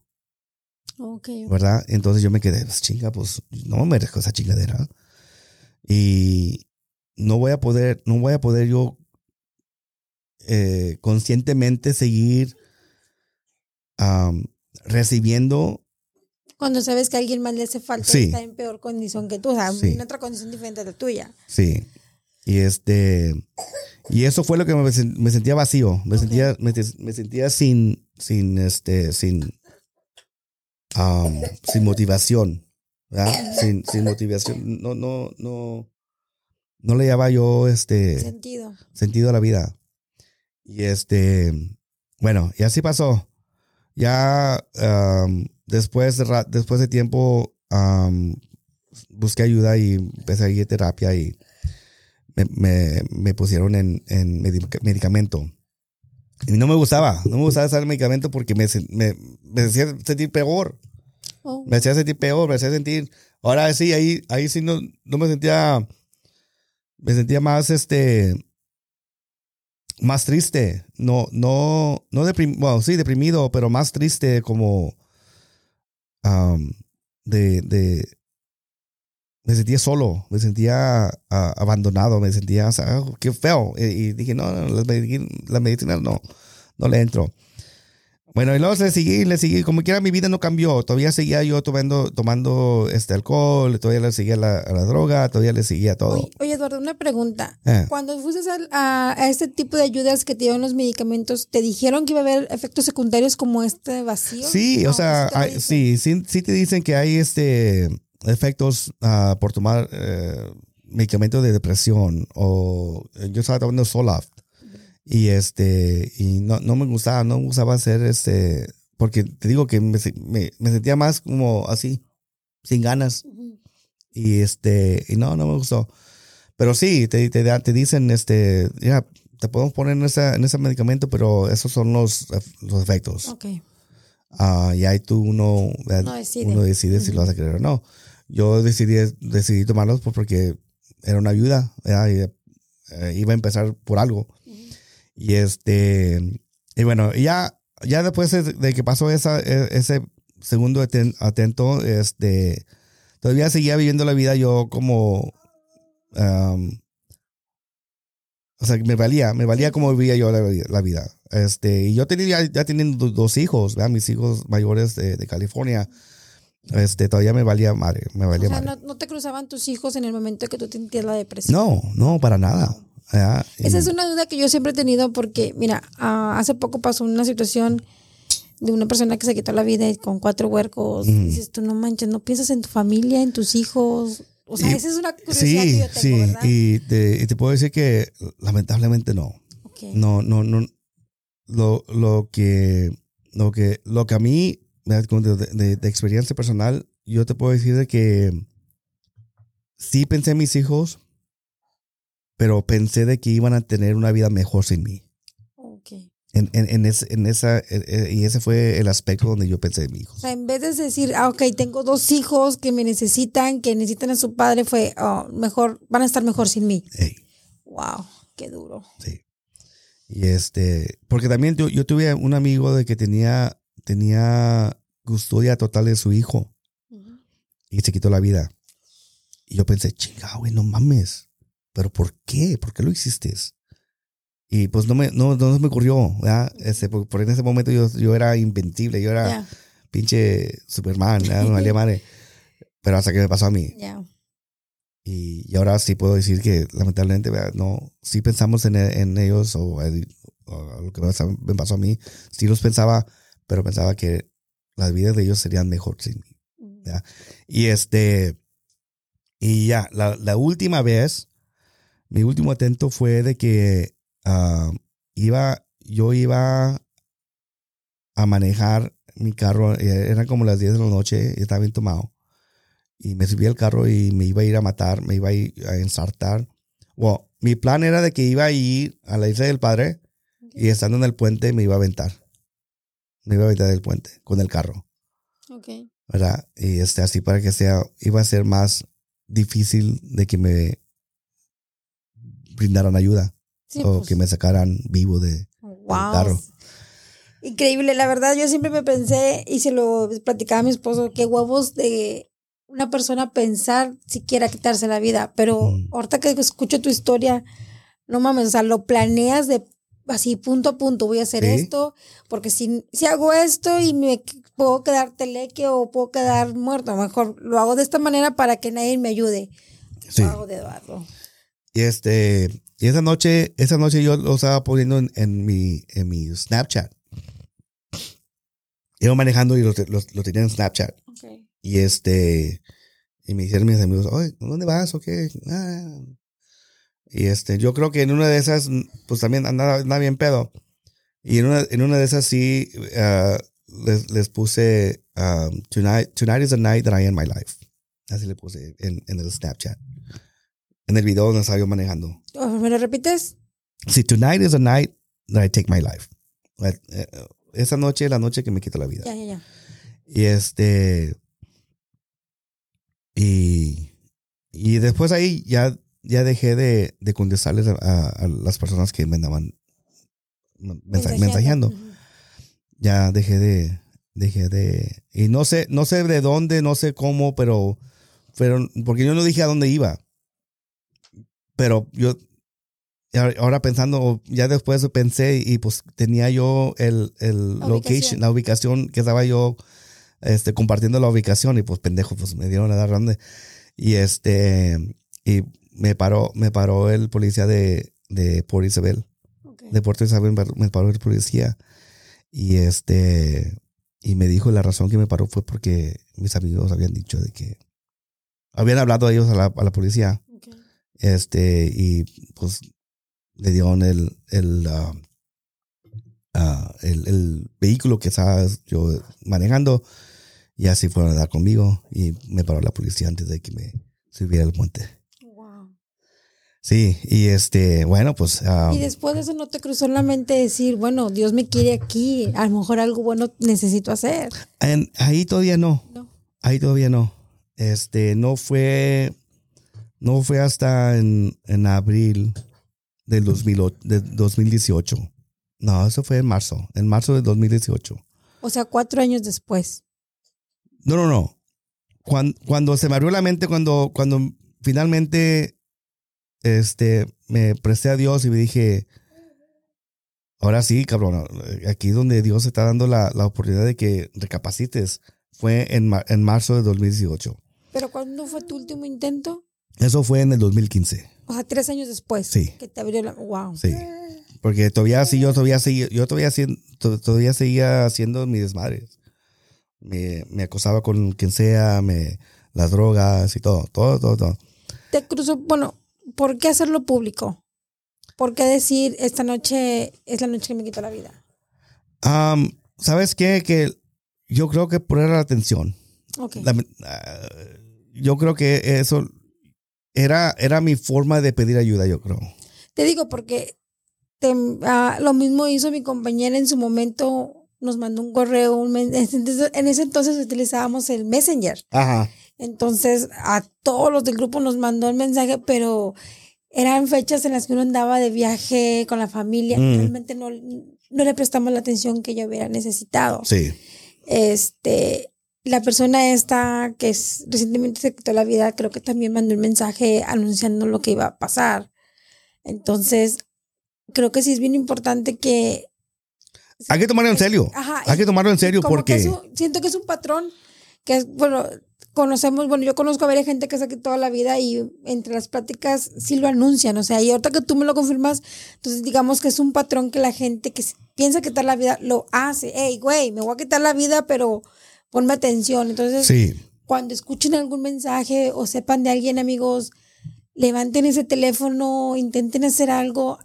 Okay. ¿Verdad? Entonces yo me quedé, pues chinga, pues no me merezco esa chingadera. Y no voy a poder, no voy a poder yo eh, conscientemente seguir recibiendo. Cuando sabes que a alguien más le hace falta y está en peor condición que tú, o sea, en otra condición diferente a la tuya. Sí. Y este. Y eso fue lo que me, sentía vacío. Me sentía, me, sentía sin, sin, este, sin, sin motivación. Sin, sin motivación. No, no, no. No le llevaba yo este. Sentido. Sentido a la vida. Y este, bueno, y así pasó. Ya después, de, después de tiempo busqué ayuda y empecé a ir a terapia y me, me, pusieron en, en, medicamento. Y no me gustaba, no me gustaba usar el medicamento porque me, me, me hacía sentir peor. Oh. Me hacía sentir peor, me hacía sentir... Ahora sí, ahí, ahí sí no, no me sentía... Me sentía más, este más triste. No, no, no deprimido, bueno, sí, deprimido, pero más triste como um, de, de, me sentía solo, me sentía abandonado, me sentía, o sea, qué feo. Y, dije, no, no, las medicinas, las medicinas no, no le entro. Bueno, y luego le seguí, le seguí, como quiera mi vida no cambió, todavía seguía yo tomando, tomando este alcohol, todavía le seguía la, a la droga, todavía le seguía todo. Oye, oye, Eduardo, una pregunta. Eh. Cuando fuiste a, a- este tipo de ayudas que te dieron los medicamentos, ¿te dijeron que iba a haber efectos secundarios como este vacío? Sí, No, o sea, hay- sí, sí, sí te dicen que hay este efectos ah, por tomar eh, medicamentos de depresión o eh, yo estaba tomando Zoloft y este y no, no me gustaba, no me gustaba hacer este porque te digo que me, me, me sentía más como así, sin ganas y este y no, no me gustó. Pero sí, te, te, te dicen este, ya, te podemos poner en, esa, en ese medicamento, pero esos son los, los efectos. Ok. Ah, y ahí tú uno, eh, No decide. uno decide si lo vas a querer o no. Yo decidí, decidí tomarlos pues, porque era una ayuda, eh, iba a empezar por algo. Y este, y bueno, ya, ya después de, que pasó esa, e- ese segundo aten- atento, este, todavía seguía viviendo la vida yo como, am, o sea, me valía, me valía como vivía yo la, la vida. Este, y yo tenía, ya, teniendo do- dos hijos, ¿verdad? mis hijos mayores de, de California. Este, todavía me valía madre, me O valía sea, madre. no, no te cruzaban tus hijos en el momento que tú sentías la depresión. No, no, para nada. ¿Verdad? Esa es una duda que yo siempre he tenido porque, mira, ah, hace poco pasó una situación de una persona que se quitó la vida con cuatro huercos. Ujú. Dices, tú no manches, no piensas en tu familia, en tus hijos. O sea, Y- esa es una curiosidad que Sí, yo tengo, sí, ¿verdad? y te, y te puedo decir que lamentablemente no. Ok. No, no, no. Lo, lo que, lo que, lo que a mí, de, de- de experiencia personal, yo te puedo decir de que sí pensé en mis hijos, pero pensé de que iban a tener una vida mejor sin mí. En, en, en, ese- en esa, y ese fue el aspecto donde yo pensé en mis O hijos. sea, en vez de decir, ah, ok, tengo dos hijos que me necesitan, que necesitan a su padre, fue, oh, mejor, van a estar mejor sin mí. Ey, Wow, qué duro. sí. Y este, porque también yo, yo tuve un amigo de que tenía, tenía custodia total de su hijo. y se quitó la vida. Y yo pensé, chingado, güey, no mames. ¿Pero por qué? ¿Por qué lo hiciste? Y pues no me, no, no me ocurrió, ¿verdad? Este, por, por en ese momento yo, yo era invencible, yo era Ya, pinche Superman, ¿verdad? Me valía madre. Pero hasta que me pasó a mí. ya. Y, y ahora sí puedo decir que lamentablemente, ¿verdad? no, sí pensamos en, en ellos o, o lo que me pasó- a mí. Sí los pensaba, pero pensaba que las vidas de ellos serían mejor sin mí. Ya. Y este, y ya, la, la última vez, mi último atento fue de que ah, iba, yo iba a manejar mi carro, eh, eran como las 10 de la noche, y estaba bien tomado. Y me subí al carro y me iba a ir a matar, me iba a ir a ensartar. Bueno, mi plan era de que iba a ir a la isla del padre y estando en el puente me iba a aventar. Me iba a aventar del puente con el carro. Ok. ¿verdad? Y este, así para que sea, iba a ser más difícil de que me brindaran ayuda Sí, o pues, que me sacaran vivo de... wow. carro. Increíble, la verdad, yo siempre me pensé y se lo platicaba a mi esposo, qué huevos de una persona pensar siquiera quitarse la vida, pero Mm. ahorita que escucho tu historia, no mames, o sea, lo planeas de así punto a punto, voy a hacer esto, porque si, si hago esto y me puedo quedar teleque o puedo quedar muerto, a lo mejor lo hago de esta manera para que nadie me ayude. Sí. Lo hago de Eduardo. Y este, y esa noche, esa noche yo lo estaba poniendo en, en mi, en mi Snapchat. Iba manejando y lo, lo, lo tenía en Snapchat. Y este, y me dijeron mis amigos, oye, ¿dónde vas o qué? Ah. Y este, yo creo que en una de esas, pues también andaba, andaba bien pedo. Y en una, en una de esas sí, les, les puse, um, tonight, tonight is the night that I end my life. Así le puse en, en el Snapchat. En el video donde yo manejando. ¿Me lo repites? Sí, tonight is the night that I take my life. Eh, Esa noche es la noche que me quito la vida. Ya, ya, ya. Y este. Y. Y después ahí ya, ya dejé de, de contestarles a, a- a las personas que me andaban mensajeando. mensajeando. Ya dejé de, dejé de, y no sé, no sé de dónde, no sé cómo, pero, pero, porque yo no dije a dónde iba. Pero yo, ahora pensando, ya después pensé y pues tenía yo el, el la location, la ubicación que estaba yo este, compartiendo la ubicación y pues pendejo, pues me dieron a dar grande. Y este, y me paró, me paró el policía de, de Puerto Isabel. De Puerto Isabel me paró el policía. Y este, y me dijo la razón que me paró fue porque mis amigos habían dicho de que habían hablado ellos a la, a la policía. Este, y pues le dieron el, el, uh, uh, el, el, vehículo que estaba yo manejando y así fueron a dar conmigo y me paró la policía antes de que me subiera al puente. Sí, y este, bueno, pues. y después de eso no te cruzó en la mente decir, bueno, Dios me quiere aquí, a lo mejor algo bueno necesito hacer. ahí todavía no. no. Ahí todavía no. Este, no fue, no fue hasta en, en abril del 2018. No, eso fue en marzo, en marzo del 2018. O sea, cuatro años después. No, no, no. Cuando, cuando se me abrió la mente, cuando, cuando finalmente este, me presté a Dios y me dije, ahora sí, cabrón, aquí donde Dios está dando la, la oportunidad de que recapacites fue en, en marzo de 2018. ¿Pero cuándo fue tu último intento? Eso fue en el 2015. O sea, tres años después. Sí. Que te abrió la... Wow. Sí. Porque todavía sí, yo todavía seguía, yo todavía, todavía seguía haciendo mis desmadres. Me, me acosaba con quien sea, me, las drogas y todo, todo, todo, todo. Te cruzó, bueno, ¿por qué hacerlo público? ¿Por qué decir esta noche es la noche que me quitó la vida? ¿Sabes qué? Que yo creo que poner la atención. Okay. Ah, yo creo que eso era, era mi forma de pedir ayuda, yo creo. Te digo porque ah, lo mismo hizo mi compañera en su momento, nos mandó un correo, un, en ese entonces utilizábamos el Messenger. Ajá. Entonces a todos los del grupo nos mandó el mensaje, pero eran fechas en las que uno andaba de viaje con la familia. Mm. Realmente no, no le prestamos la atención que yo hubiera necesitado. Sí. Este, la persona esta que es, recientemente se quitó la vida, creo que también mandó un mensaje anunciando lo que iba a pasar. Entonces, creo que sí es bien importante que... Hay que tomarlo en serio. Hay que tomarlo en serio porque... siento que es un patrón que es, bueno, conocemos, bueno, yo conozco a varias gente que está aquí toda la vida y entre las pláticas sí lo anuncian, o sea, y ahorita que tú me lo confirmas, entonces digamos que es un patrón que la gente que piensa quitar la vida lo hace. Hey, güey, me voy a quitar la vida, pero ponme atención. Entonces, cuando escuchen algún mensaje o sepan de alguien, amigos, levanten ese teléfono, intenten hacer algo.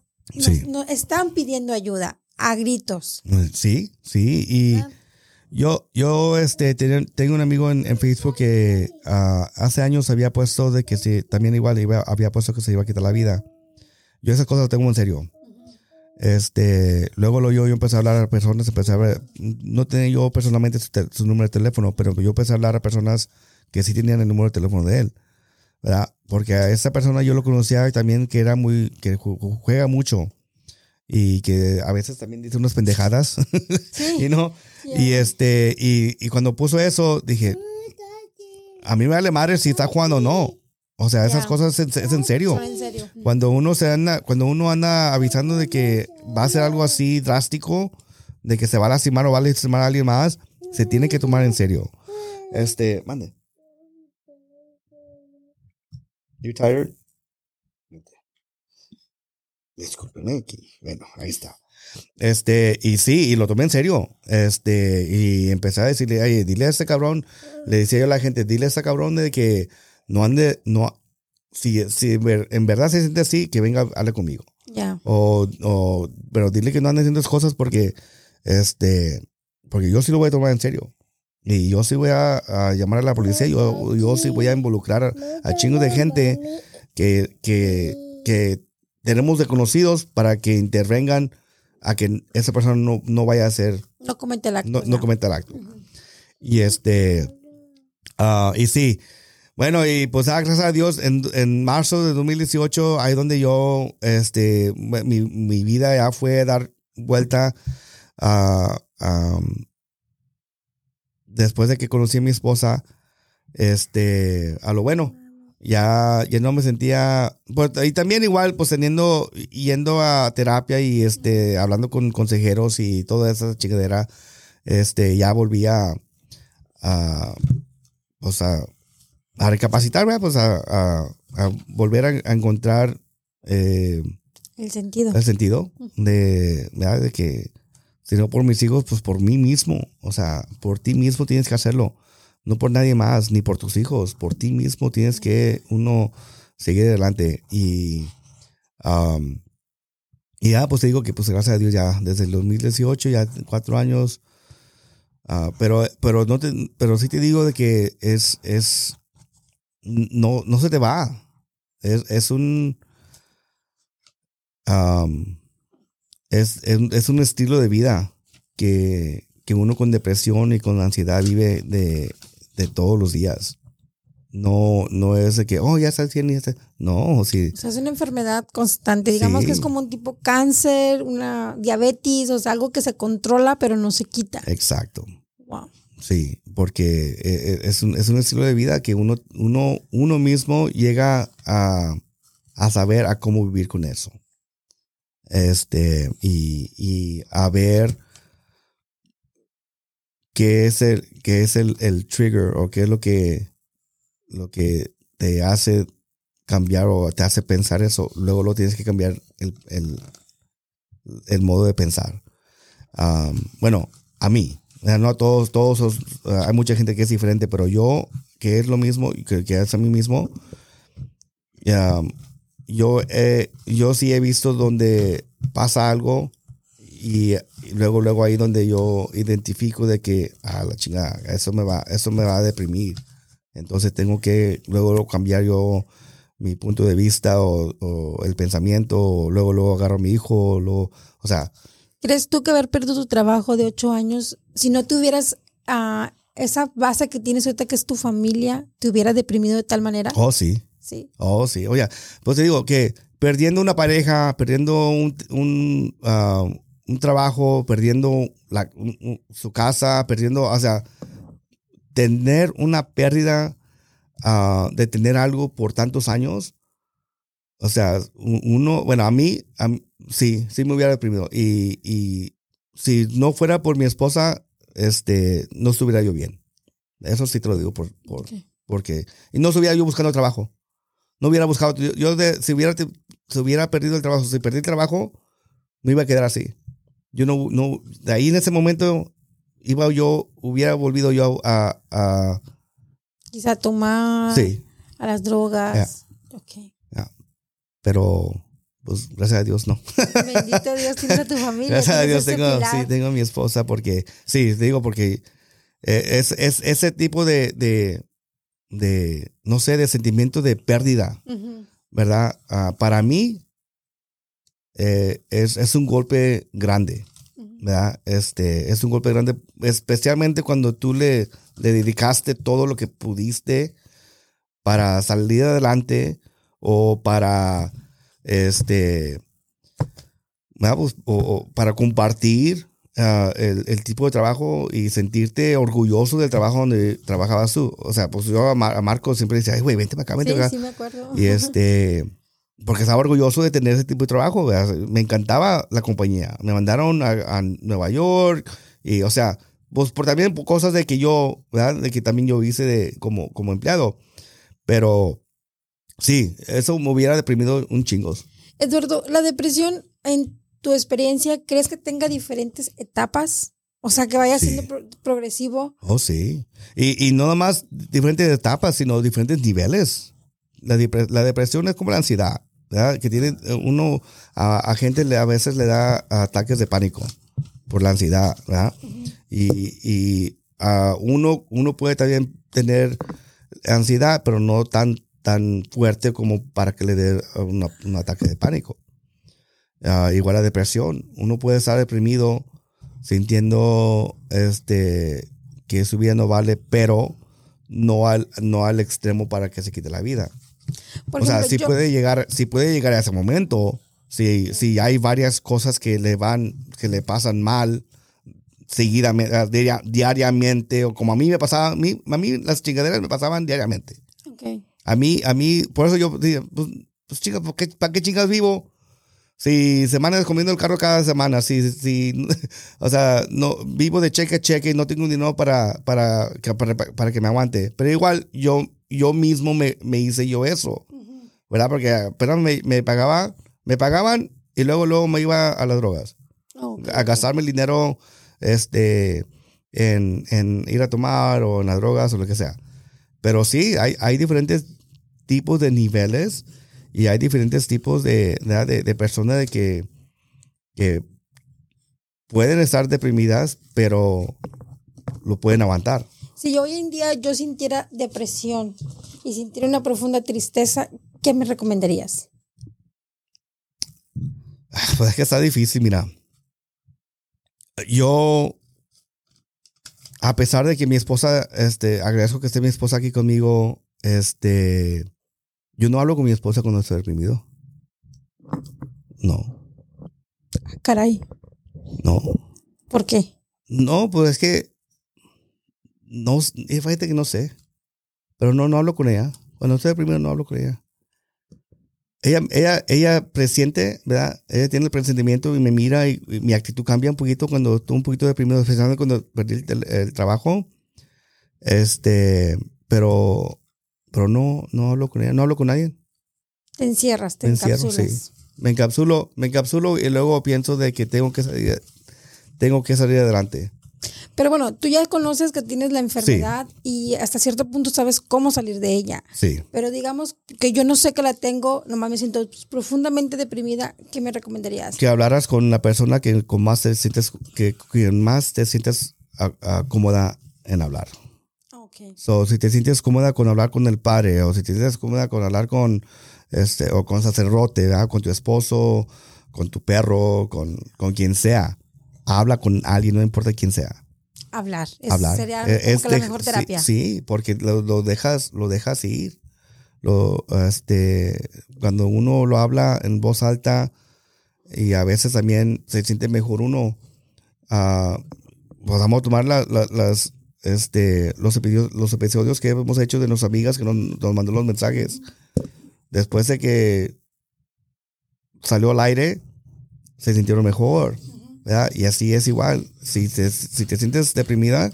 Están pidiendo ayuda a gritos. Sí, sí, y... Yo, yo este, tengo un amigo en, Facebook que ah, hace años había puesto de que si, también igual había puesto que se iba a quitar la vida. Yo esas cosas las tengo en serio. Este, luego lo, yo, yo empecé a hablar a personas, empecé a ver, no tenía yo personalmente su, número de teléfono, pero yo empecé a hablar a personas que sí tenían el número de teléfono de él, ¿verdad? Porque a esa persona yo lo conocía y también que era muy, que juega mucho y que a veces también dice unas pendejadas, y no, y este, y, y, cuando puso eso, dije, a mí me vale madre si está jugando o no. O sea, esas cosas es, en serio. Cuando uno se anda, cuando uno anda avisando de que va a ser algo así drástico, de que se va a lastimar o va a lastimar a alguien más, se tiene que tomar en serio. Este, mande. You tired? Discúlpeme aquí. Bueno, ahí está. Este, y sí, y lo tomé en serio. Este, y empecé a decirle, oye, dile a este cabrón, le decía yo a la gente, dile a este cabrón de que no ande, no, si, si en verdad se siente así, que venga, hable conmigo. Ya. O, o, pero dile que no ande haciendo esas cosas porque, este, porque yo sí lo voy a tomar en serio. Y yo sí voy a, llamar a la policía, yo, yo sí voy a involucrar a, a chingos de gente que, que, que tenemos desconocidos para que intervengan a que esa persona no, no vaya a hacer... No comete el acto. No, no cometa el acto. Y este... Uh, y sí, bueno, y pues ah, gracias a Dios, en, en, marzo de 2018, ahí donde yo, este, mi, mi vida ya fue dar, vuelta a, a, después de que conocí a mi esposa, este, a lo bueno. Ya, ya no me sentía, pues, y también igual, pues teniendo, yendo a terapia y este, hablando con consejeros y toda esa chingadera, este, ya volvía a, pues a, a recapacitar, pues a, a, a volver a, a encontrar eh, El sentido. el sentido de, ¿verdad? de que si no por mis hijos, pues por mí mismo. O sea, por ti mismo tienes que hacerlo. No por nadie más, ni por tus hijos. Por ti mismo tienes que uno seguir adelante. Y, um, y ya, pues te digo que, pues gracias a Dios, ya desde el 2018, ya cuatro años. ah, pero, pero, no te, pero sí te digo de que es, es, no, no se te va. Es, es un, um, es, es, es un estilo de vida que, que uno con depresión y con ansiedad vive de, de todos los días. No, no es de que, oh, ya estás bien, ya estás. No, sí. O sea, es una enfermedad constante. Digamos Sí. que es como un tipo cáncer, una diabetes, o sea, algo que se controla pero no se quita. Exacto. Wow. Sí, porque eh, eh, es un, es un estilo de vida que uno, uno, uno mismo llega a, a saber a cómo vivir con eso. Este, y, y a ver qué es el, qué es el, el trigger o qué es lo que, lo que te hace cambiar o te hace pensar eso. Luego lo tienes que cambiar el, el, el modo de pensar. Um, bueno, a mí, no a todos, todos, os- eh, hay mucha gente que es diferente, pero yo, que es lo mismo, que, que es a mí mismo, um, yo, eh, yo sí he visto donde pasa algo y, luego, luego ahí donde yo identifico de que, a la chingada, eso me va, eso me va a deprimir. Entonces tengo que luego, luego cambiar yo mi punto de vista o, o el pensamiento, o luego, luego agarro a mi hijo, luego, o sea, ¿Crees tú que haber perdido tu trabajo de ocho años, si no tuvieras ah, esa base que tienes ahorita que es tu familia, te hubiera deprimido de tal manera? oh sí, Sí. Oh, sí. Oye, pues te digo que perdiendo una pareja, perdiendo un, un, ah, un trabajo, perdiendo la- un- su casa, perdiendo, o sea, tener una pérdida ah, de tener algo por tantos años, o sea, uno, bueno, a mí, a mí, sí, sí me hubiera deprimido. Y, y si no fuera por mi esposa, este, no estuviera yo bien. Eso sí te lo digo por, por, porque, y no estuviera yo buscando trabajo. No hubiera buscado, yo, yo de- si hubiera, si hubiera perdido el trabajo, si perdí el trabajo, no iba a quedar así. Yo no, no, de ahí en ese momento iba yo, hubiera volvido yo a, a Quizá tomar sí, a las drogas. Ok. Pero pues gracias a Dios no. Bendito Dios, tienes a tu familia. Gracias a Dios tengo, pilar. sí, tengo a mi esposa porque, sí, te digo porque eh, es, es ese tipo de, de, de, no sé, de sentimiento de pérdida. ¿verdad? Ah, para mí eh, es, es un golpe grande. ¿verdad? Este, es un golpe grande, especialmente cuando tú le, le dedicaste todo lo que pudiste para salir adelante o para, este, ¿verdad? Pues, o, o para compartir ah, el, el tipo de trabajo y sentirte orgulloso del trabajo donde trabajabas tú. O sea, pues yo a, Mar- a Marco siempre decía, ay, güey, vente para acá, vente Sí, acá. sí me acuerdo. Y este, porque estaba orgulloso de tener ese tipo de trabajo. ¿verdad? Me encantaba la compañía. Me mandaron a, a Nueva York y, o sea, pues por también cosas de que yo, ¿verdad? De que también yo hice de, como, como empleado. Pero sí, eso me hubiera deprimido un chingos. Eduardo, la depresión, en tu experiencia, ¿crees que tenga diferentes etapas? O sea, que vaya Sí. siendo pro- progresivo. Oh, sí. Y, y no nada más diferentes etapas, sino diferentes niveles. La, depre- la depresión es como la ansiedad, ¿verdad? Que tiene uno, a, a gente le, a veces le da ataques de pánico por la ansiedad, ¿verdad? Y, y a uno, uno puede también tener ansiedad, pero no tan, tan fuerte como para que le dé una- un ataque de pánico. Ah, igual la depresión. Uno puede estar deprimido sintiendo este que su vida no vale, pero no al, no al extremo para que se quite la vida. Por o sea, ejemplo, sí yo- puede llegar, sí puede llegar a ese momento, Si, si hay varias cosas que le van, que le pasan mal seguidamente, ah, diaria- diariamente, o como a mí me pasaba, a mí, a mí las chingaderas me pasaban diariamente. Ok. A mí, a mí, por eso yo dije, pues, pues chica, ¿por qué- ¿para qué chingas vivo? Si semanas comiendo el carro cada semana, si, si, o sea, no, vivo de cheque a cheque y no tengo dinero para, para, que- para, para que me aguante. Pero igual, yo, yo mismo me, me hice yo eso, ¿verdad? Porque pero me, me pagaba, me pagaban y luego, luego me iba a las drogas Ok. a gastarme el dinero este, en, en ir a tomar o en las drogas o lo que sea. Pero sí, hay, hay diferentes tipos de niveles y hay diferentes tipos de, de, de personas de que, que pueden estar deprimidas, pero lo pueden aguantar. Si hoy en día yo sintiera depresión y sintiera una profunda tristeza, ¿qué me recomendarías? Pues es que está difícil, mira. Yo, a pesar de que mi esposa, este, agradezco que esté mi esposa aquí conmigo, este, yo no hablo con mi esposa cuando estoy deprimido. No, Caray, no. ¿por qué? No, pues es que, no, eh, fíjate que no sé. Pero no, no hablo con ella. Cuando estoy deprimido no hablo con ella. Ella, ella, ella presiente, ¿verdad? Ella tiene el presentimiento y me mira y, y mi actitud cambia un poquito cuando estoy un poquito deprimido, especialmente cuando perdí el, el- el trabajo. Este, pero, pero no, no hablo con ella, no hablo con nadie. Te encierras, te Me encierro, encapsulas. sí. Me encapsulo, me encapsulo y luego pienso de que tengo que salir, tengo que salir adelante. Pero bueno, tú ya conoces que tienes la enfermedad y hasta cierto punto sabes cómo salir de ella. Sí. Pero digamos que yo no sé que la tengo, nomás me siento profundamente deprimida. ¿Qué me recomendarías? que hablaras con la persona que con más te sientes que, que más te sientes ah, ah, cómoda en hablar. Ok. So, si te sientes cómoda con hablar con el padre o si te sientes cómoda con hablar con este o con sacerdote, ¿verdad? con tu esposo, con tu perro, con, con quien sea, habla con alguien, no importa quién sea. Hablar. Es- hablar. Sería como es que la mejor sí, terapia. Sí, porque lo, lo dejas, lo dejas ir. Lo, este, cuando uno lo habla en voz alta y a veces también se siente mejor uno. ah, pues vamos a tomar la- la- las, este, los, episodios, los episodios que hemos hecho de nuestras amigas que nos, nos mandó los mensajes. Después de que salió al aire, se sintieron mejor. Y así es igual. Si te, si te sientes deprimida,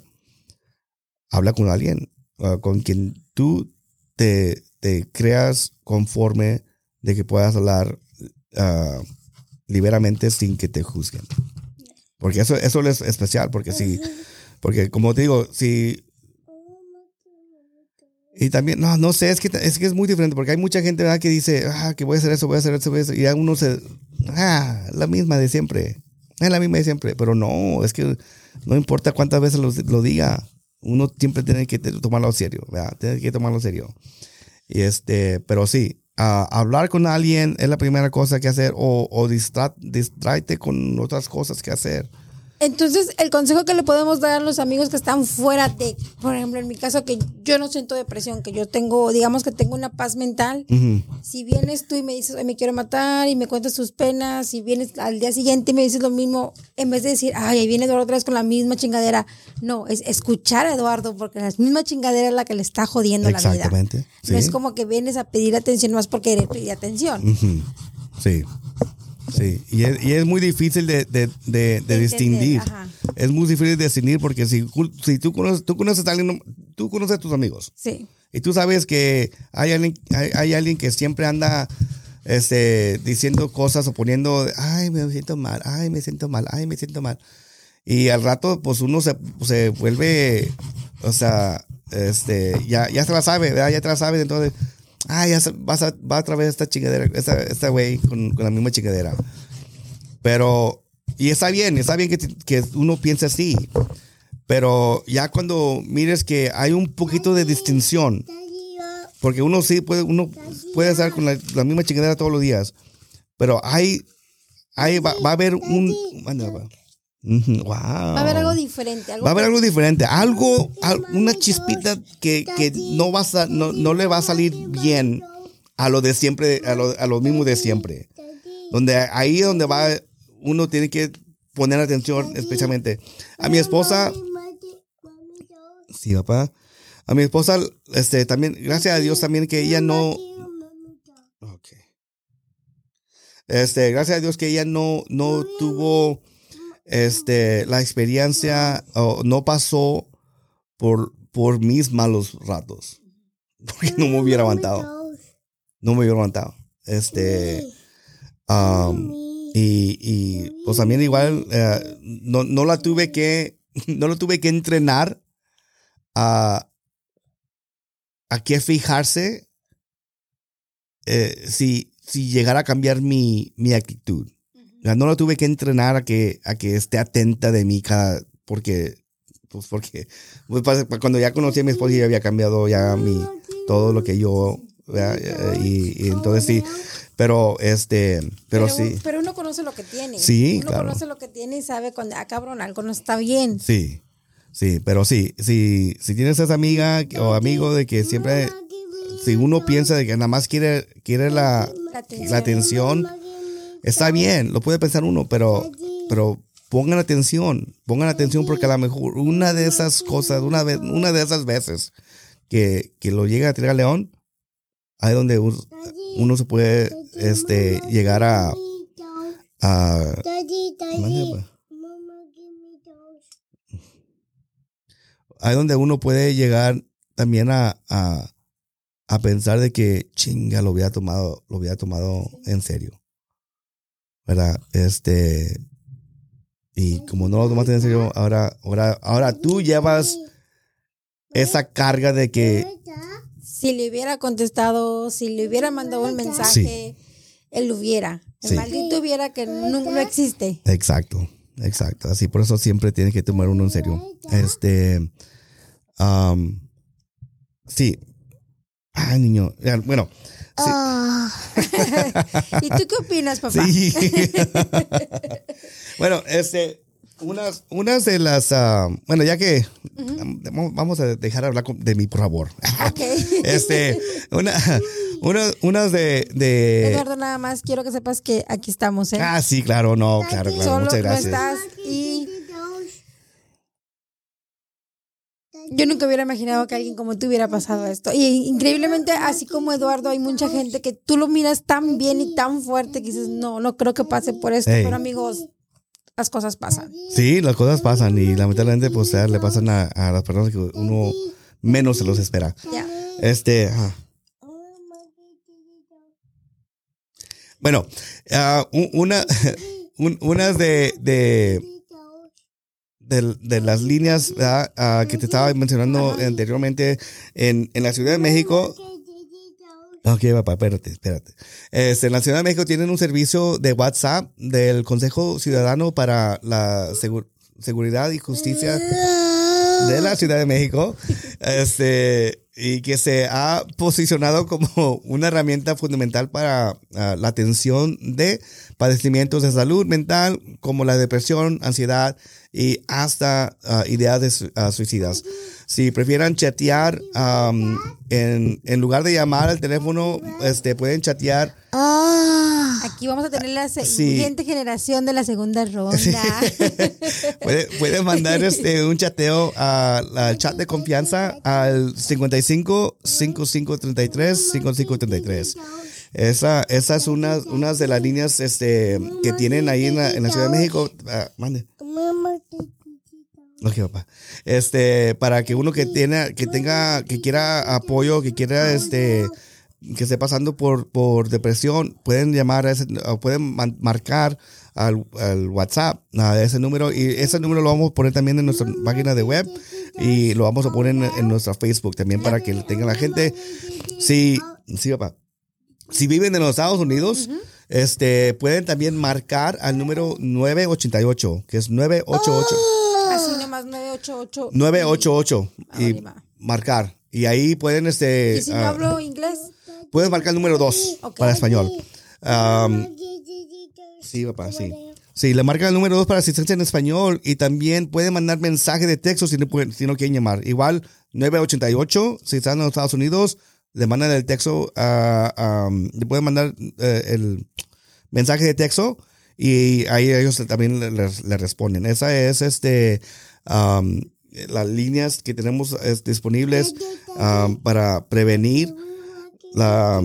habla con alguien, con quien tú te, te creas conforme de que puedas hablar ah, liberamente sin que te juzguen. Porque eso, eso es especial, porque si, porque como te digo, si... Y también, no, no sé, es que, es que es muy diferente, porque hay mucha gente que dice, ah, que voy a hacer eso, voy a hacer eso, voy a hacer y ya uno se, ah, la misma de siempre, es la misma de siempre, pero no, es que no importa cuántas veces lo, diga, uno siempre tiene que tomarlo serio. Tiene que tomarlo serio. Y este, pero sí, ah, hablar con alguien es la primera cosa que hacer o, o distra- con otras cosas que hacer. Entonces, el consejo que le podemos dar a los amigos que están fuera de, por ejemplo, en mi caso, que yo no siento depresión, que yo tengo, digamos que tengo una paz mental. Si vienes tú y me dices, "Ay, me quiero matar y me cuentas tus penas, si vienes al día siguiente y me dices lo mismo, en vez de decir, ay, ahí viene Eduardo otra vez con la misma chingadera, no, es escuchar a Eduardo, porque la misma chingadera es la que le está jodiendo la vida. Exactamente. No es como que vienes a pedir atención más por querer pedir atención. Ujú. Sí. Sí. Y es, y es muy difícil de, de, de- de distinguir. ajá. Es muy difícil de distinguir porque si, si tú, conoces, tú conoces a alguien, tú conoces a tus amigos. Sí. Y tú sabes que hay alguien, hay, hay alguien que siempre anda este, diciendo cosas o poniendo, ay, me siento mal, ay, me siento mal, ay, me siento mal. Y al rato, pues uno se, se vuelve, o sea, este, ya, ya se la sabe, ¿verdad? Ya te la sabe, entonces, ay, ya vas a, va otra vez esta chingadera, esta, güey con, con la misma chingadera. Pero, y está bien, está bien que, que uno piense así. Pero ya cuando mires que hay un poquito de distinción, porque uno sí puede, uno puede estar con la, la misma chingadera todos los días, pero hay, hay va, va a haber un, anda, va. Wow. Va a haber algo diferente. Algo Va a haber algo diferente, algo, al- una chispita que, que no, vas a, no, no le va a salir bien a lo de siempre, a lo, a lo mismo de siempre. Donde ahí es donde va, uno tiene que poner atención especialmente. A mi esposa, sí, papá. A mi esposa, este, también, gracias a Dios también que ella no. Este, gracias a Dios que ella no, no tuvo, este, la experiencia, no pasó por, por mis malos ratos. Porque no me hubiera aguantado. No me hubiera aguantado. Este, um, y, y, pues también igual, eh, no, no la tuve que, no lo tuve que entrenar a, a qué fijarse eh, si, si llegara a cambiar mi, mi actitud. No lo tuve que entrenar a que, a que esté atenta de mí cada, porque, pues porque, pues, cuando ya conocí a mi esposa ya había cambiado ya mi, todo lo que yo. Eh, y, y entonces sí, pero este, pero, sí, Pero uno conoce lo que tiene. Sí, Uno claro. conoce lo que tiene y sabe cuando, ah, cabrón, algo no está bien. sí, sí, pero sí, sí, si tienes esa amiga o amigo de que siempre, si uno piensa de que nada más quiere, quiere la, La atención. Está bien, lo puede pensar uno, pero, pero pongan atención, pongan atención porque a lo mejor una de esas cosas, una, vez, una de esas veces que, que lo llega a tirar león, ahí donde un- uno se puede este, llegar a... a ahí donde uno puede llegar también a, a, a pensar de que chinga lo hubiera tomado, lo hubiera tomado en serio. ¿Verdad? Este. Y como no lo tomaste en serio, ahora, ahora, ahora tú llevas esa carga de que Si le hubiera contestado, si le hubiera mandado un mensaje, él lo hubiera. El Sí. maldito hubiera que no, no existe. Exacto, exacto. Así por eso siempre tiene que tomar uno en serio. Este, am, sí. Ay, niño. Ya, Bueno, sí. ¿Y tú qué opinas, papá? sí. bueno, este, unas, unas de las, ah, bueno, ya que vamos- vamos a dejar hablar de mí, por favor. Ok. Este, una, una, unas de, de, Eduardo, nada más quiero que sepas que aquí estamos, ¿eh? ah, sí, claro, no, claro, claro. Solo Muchas no gracias. estás y yo nunca hubiera imaginado que alguien como tú hubiera pasado esto. Y increíblemente, así como Eduardo, hay mucha gente que tú lo miras tan bien y tan fuerte que dices, no, no creo que pase por esto. Ey. Pero amigos, las cosas pasan. Sí, las cosas pasan y lamentablemente pues le pasan a, a las personas que uno menos se los espera. Este, bueno, un- una, un- unas de, de, de, de las líneas. Ah, que te estaba mencionando anteriormente en, en la Ciudad de México. Ok, papá, espérate, espérate. Este, en la Ciudad de México tienen un servicio de WhatsApp del Consejo Ciudadano para la Segu- Seguridad y Justicia de la Ciudad de México. Este, y que se ha posicionado como una herramienta fundamental para ah, la atención de padecimientos de salud mental como la depresión, ansiedad y hasta ah, ideas de ah, suicidas. Si prefieran chatear am, en, en lugar de llamar al teléfono, este, pueden chatear. Aquí vamos a tener la se- Sí. siguiente generación de la segunda ronda. Puede, puede mandar este, un chateo al chat de confianza al 55 5533 5533. Esa, esa es una, una de las líneas este, que tienen ahí en la, en la Ciudad de México. Ah, mande. Ok, papá. Este, para que uno que tiene, que tenga, que quiera apoyo, que quiera, este, que esté pasando por, por depresión, pueden llamar a ese, pueden marcar al, al WhatsApp a ese número y ese número lo vamos a poner también en nuestra página de web y lo vamos a poner en, en nuestra Facebook también para que tenga la gente. Sí, sí, papá. Si viven en los Estados Unidos, este, pueden también marcar al número 988, que es 988. Así nomás 988. 988 y Anónima. marcar. Y ahí pueden, este, ¿Y si no ah, hablo inglés? puedes marcar el número 2 Ok. para español. Am, sí, papá, sí. Sí, le marcan el número 2 para asistencia en español y también pueden mandar mensaje de texto si no, pueden- si no quieren llamar. Igual, 988, si están en los Estados Unidos, le mandan el texto, am, le pueden mandar eh, el mensaje de texto y ahí ellos también le, le- le responden. Esa es este am, las líneas que tenemos es, disponibles am, para prevenir la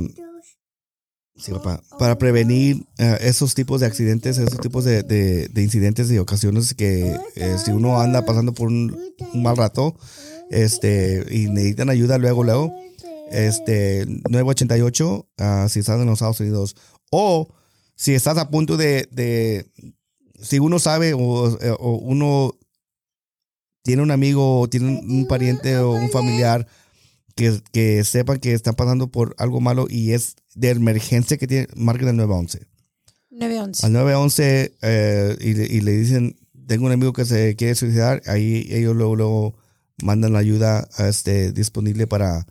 sí, papá, para prevenir eh, esos tipos de accidentes, esos tipos de, de- de incidentes y ocasiones que eh, si uno anda pasando por un, un mal rato este y necesitan ayuda luego luego este 988 ah, si estás en los Estados Unidos o si estás a punto de, de si uno sabe o, eh, o uno tiene un amigo o tiene un, un pariente o un familiar que, que sepan que están pasando por algo malo y es de emergencia que tiene, marquen al 911. 911. Al 911 eh, y, y le dicen, tengo un amigo que se quiere suicidar, ahí ellos luego, luego mandan la ayuda este, disponible para,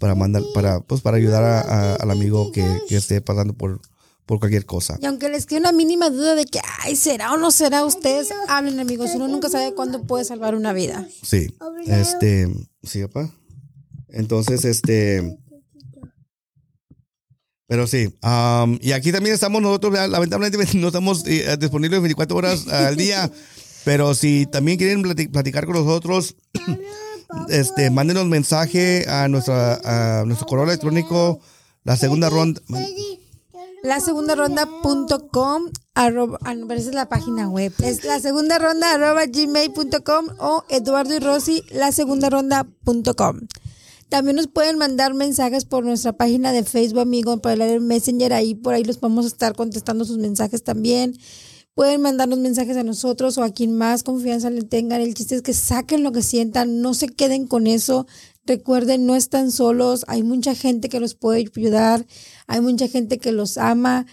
para, mandar, para, pues, para ayudar a- a- al amigo que, que esté pasando por, por cualquier cosa. Y aunque les quede una mínima duda de que, ay, será o no será, ustedes hablen, amigos. Uno nunca sabe cuándo puede salvar una vida. Sí. Este, sí, papá. Entonces, este. Pero sí. am, y aquí también estamos nosotros, lamentablemente no estamos eh, disponibles 24 horas al día. Pero si también quieren plati- platicar con nosotros, este, mándenos mensaje a nuestra a nuestro correo electrónico, la segunda ronda. La segunda ronda.com ah, esa es la página web. Es la segunda ronda arroba gmail.com o Eduardo y Rosy la segunda ronda.com. También nos pueden mandar mensajes por nuestra página de Facebook, amigo, por el Messenger. Ahí por ahí los vamos a estar contestando sus mensajes también. Pueden mandarnos mensajes a nosotros o a quien más confianza le tengan. El chiste es que saquen lo que sientan, no se queden con eso. Recuerden, no están solos. Hay mucha gente que los puede ayudar. Hay mucha gente que los ama.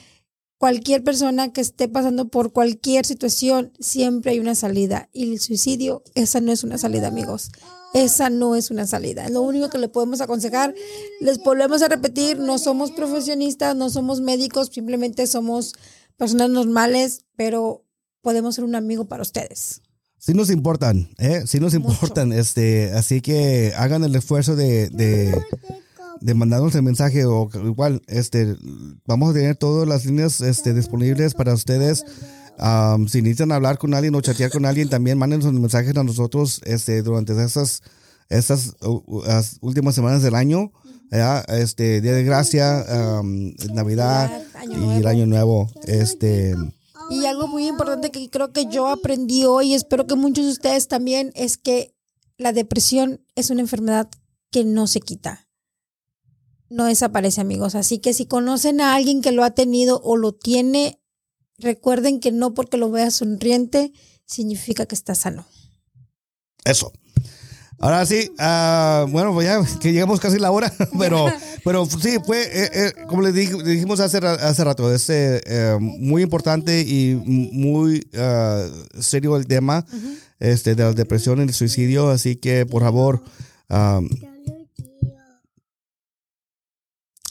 Cualquier persona que esté pasando por cualquier situación, siempre hay una salida. Y el suicidio, esa no es una salida, amigos. Esa no es una salida. Lo único que le podemos aconsejar, les volvemos a repetir, no somos profesionistas, no somos médicos, simplemente somos personas normales, pero podemos ser un amigo para ustedes. Sí nos importan, ¿eh? Sí nos Mucho. importan. Este, así que hagan el esfuerzo de, de, de mandarnos el mensaje o igual, este, vamos a tener todas las líneas este, disponibles para ustedes. Am, si necesitan hablar con alguien o chatear con alguien, también mándenos un mensaje a nosotros este, durante esas, esas uh, uh, las últimas semanas del año. ¿verdad? Este, Día de Gracia, am, Navidad y el. Año Nuevo. Este, Y algo muy importante que creo que yo aprendí hoy, y espero que muchos de ustedes también, es que la depresión es una enfermedad que no se quita. No desaparece, amigos. Así que si conocen a alguien que lo ha tenido o lo tiene, recuerden que no porque lo veas sonriente significa que está sano. Eso. Ahora sí, ah, bueno, pues ya que llegamos casi la hora, pero, pero sí, fue, eh, eh, como les dij- dijimos hace, hace rato, es eh, eh, muy importante y muy ah, serio el tema este, de la depresión y el suicidio, así que por favor,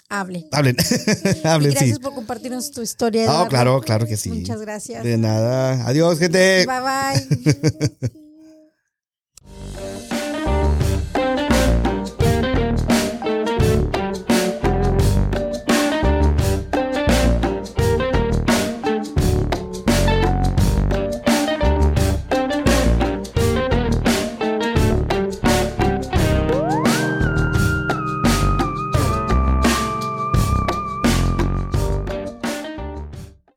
Hable. hablen, hablen, sí. gracias por compartirnos tu historia. Eduardo. claro, claro que sí. Muchas gracias. De nada. Adiós, gente. Bye bye.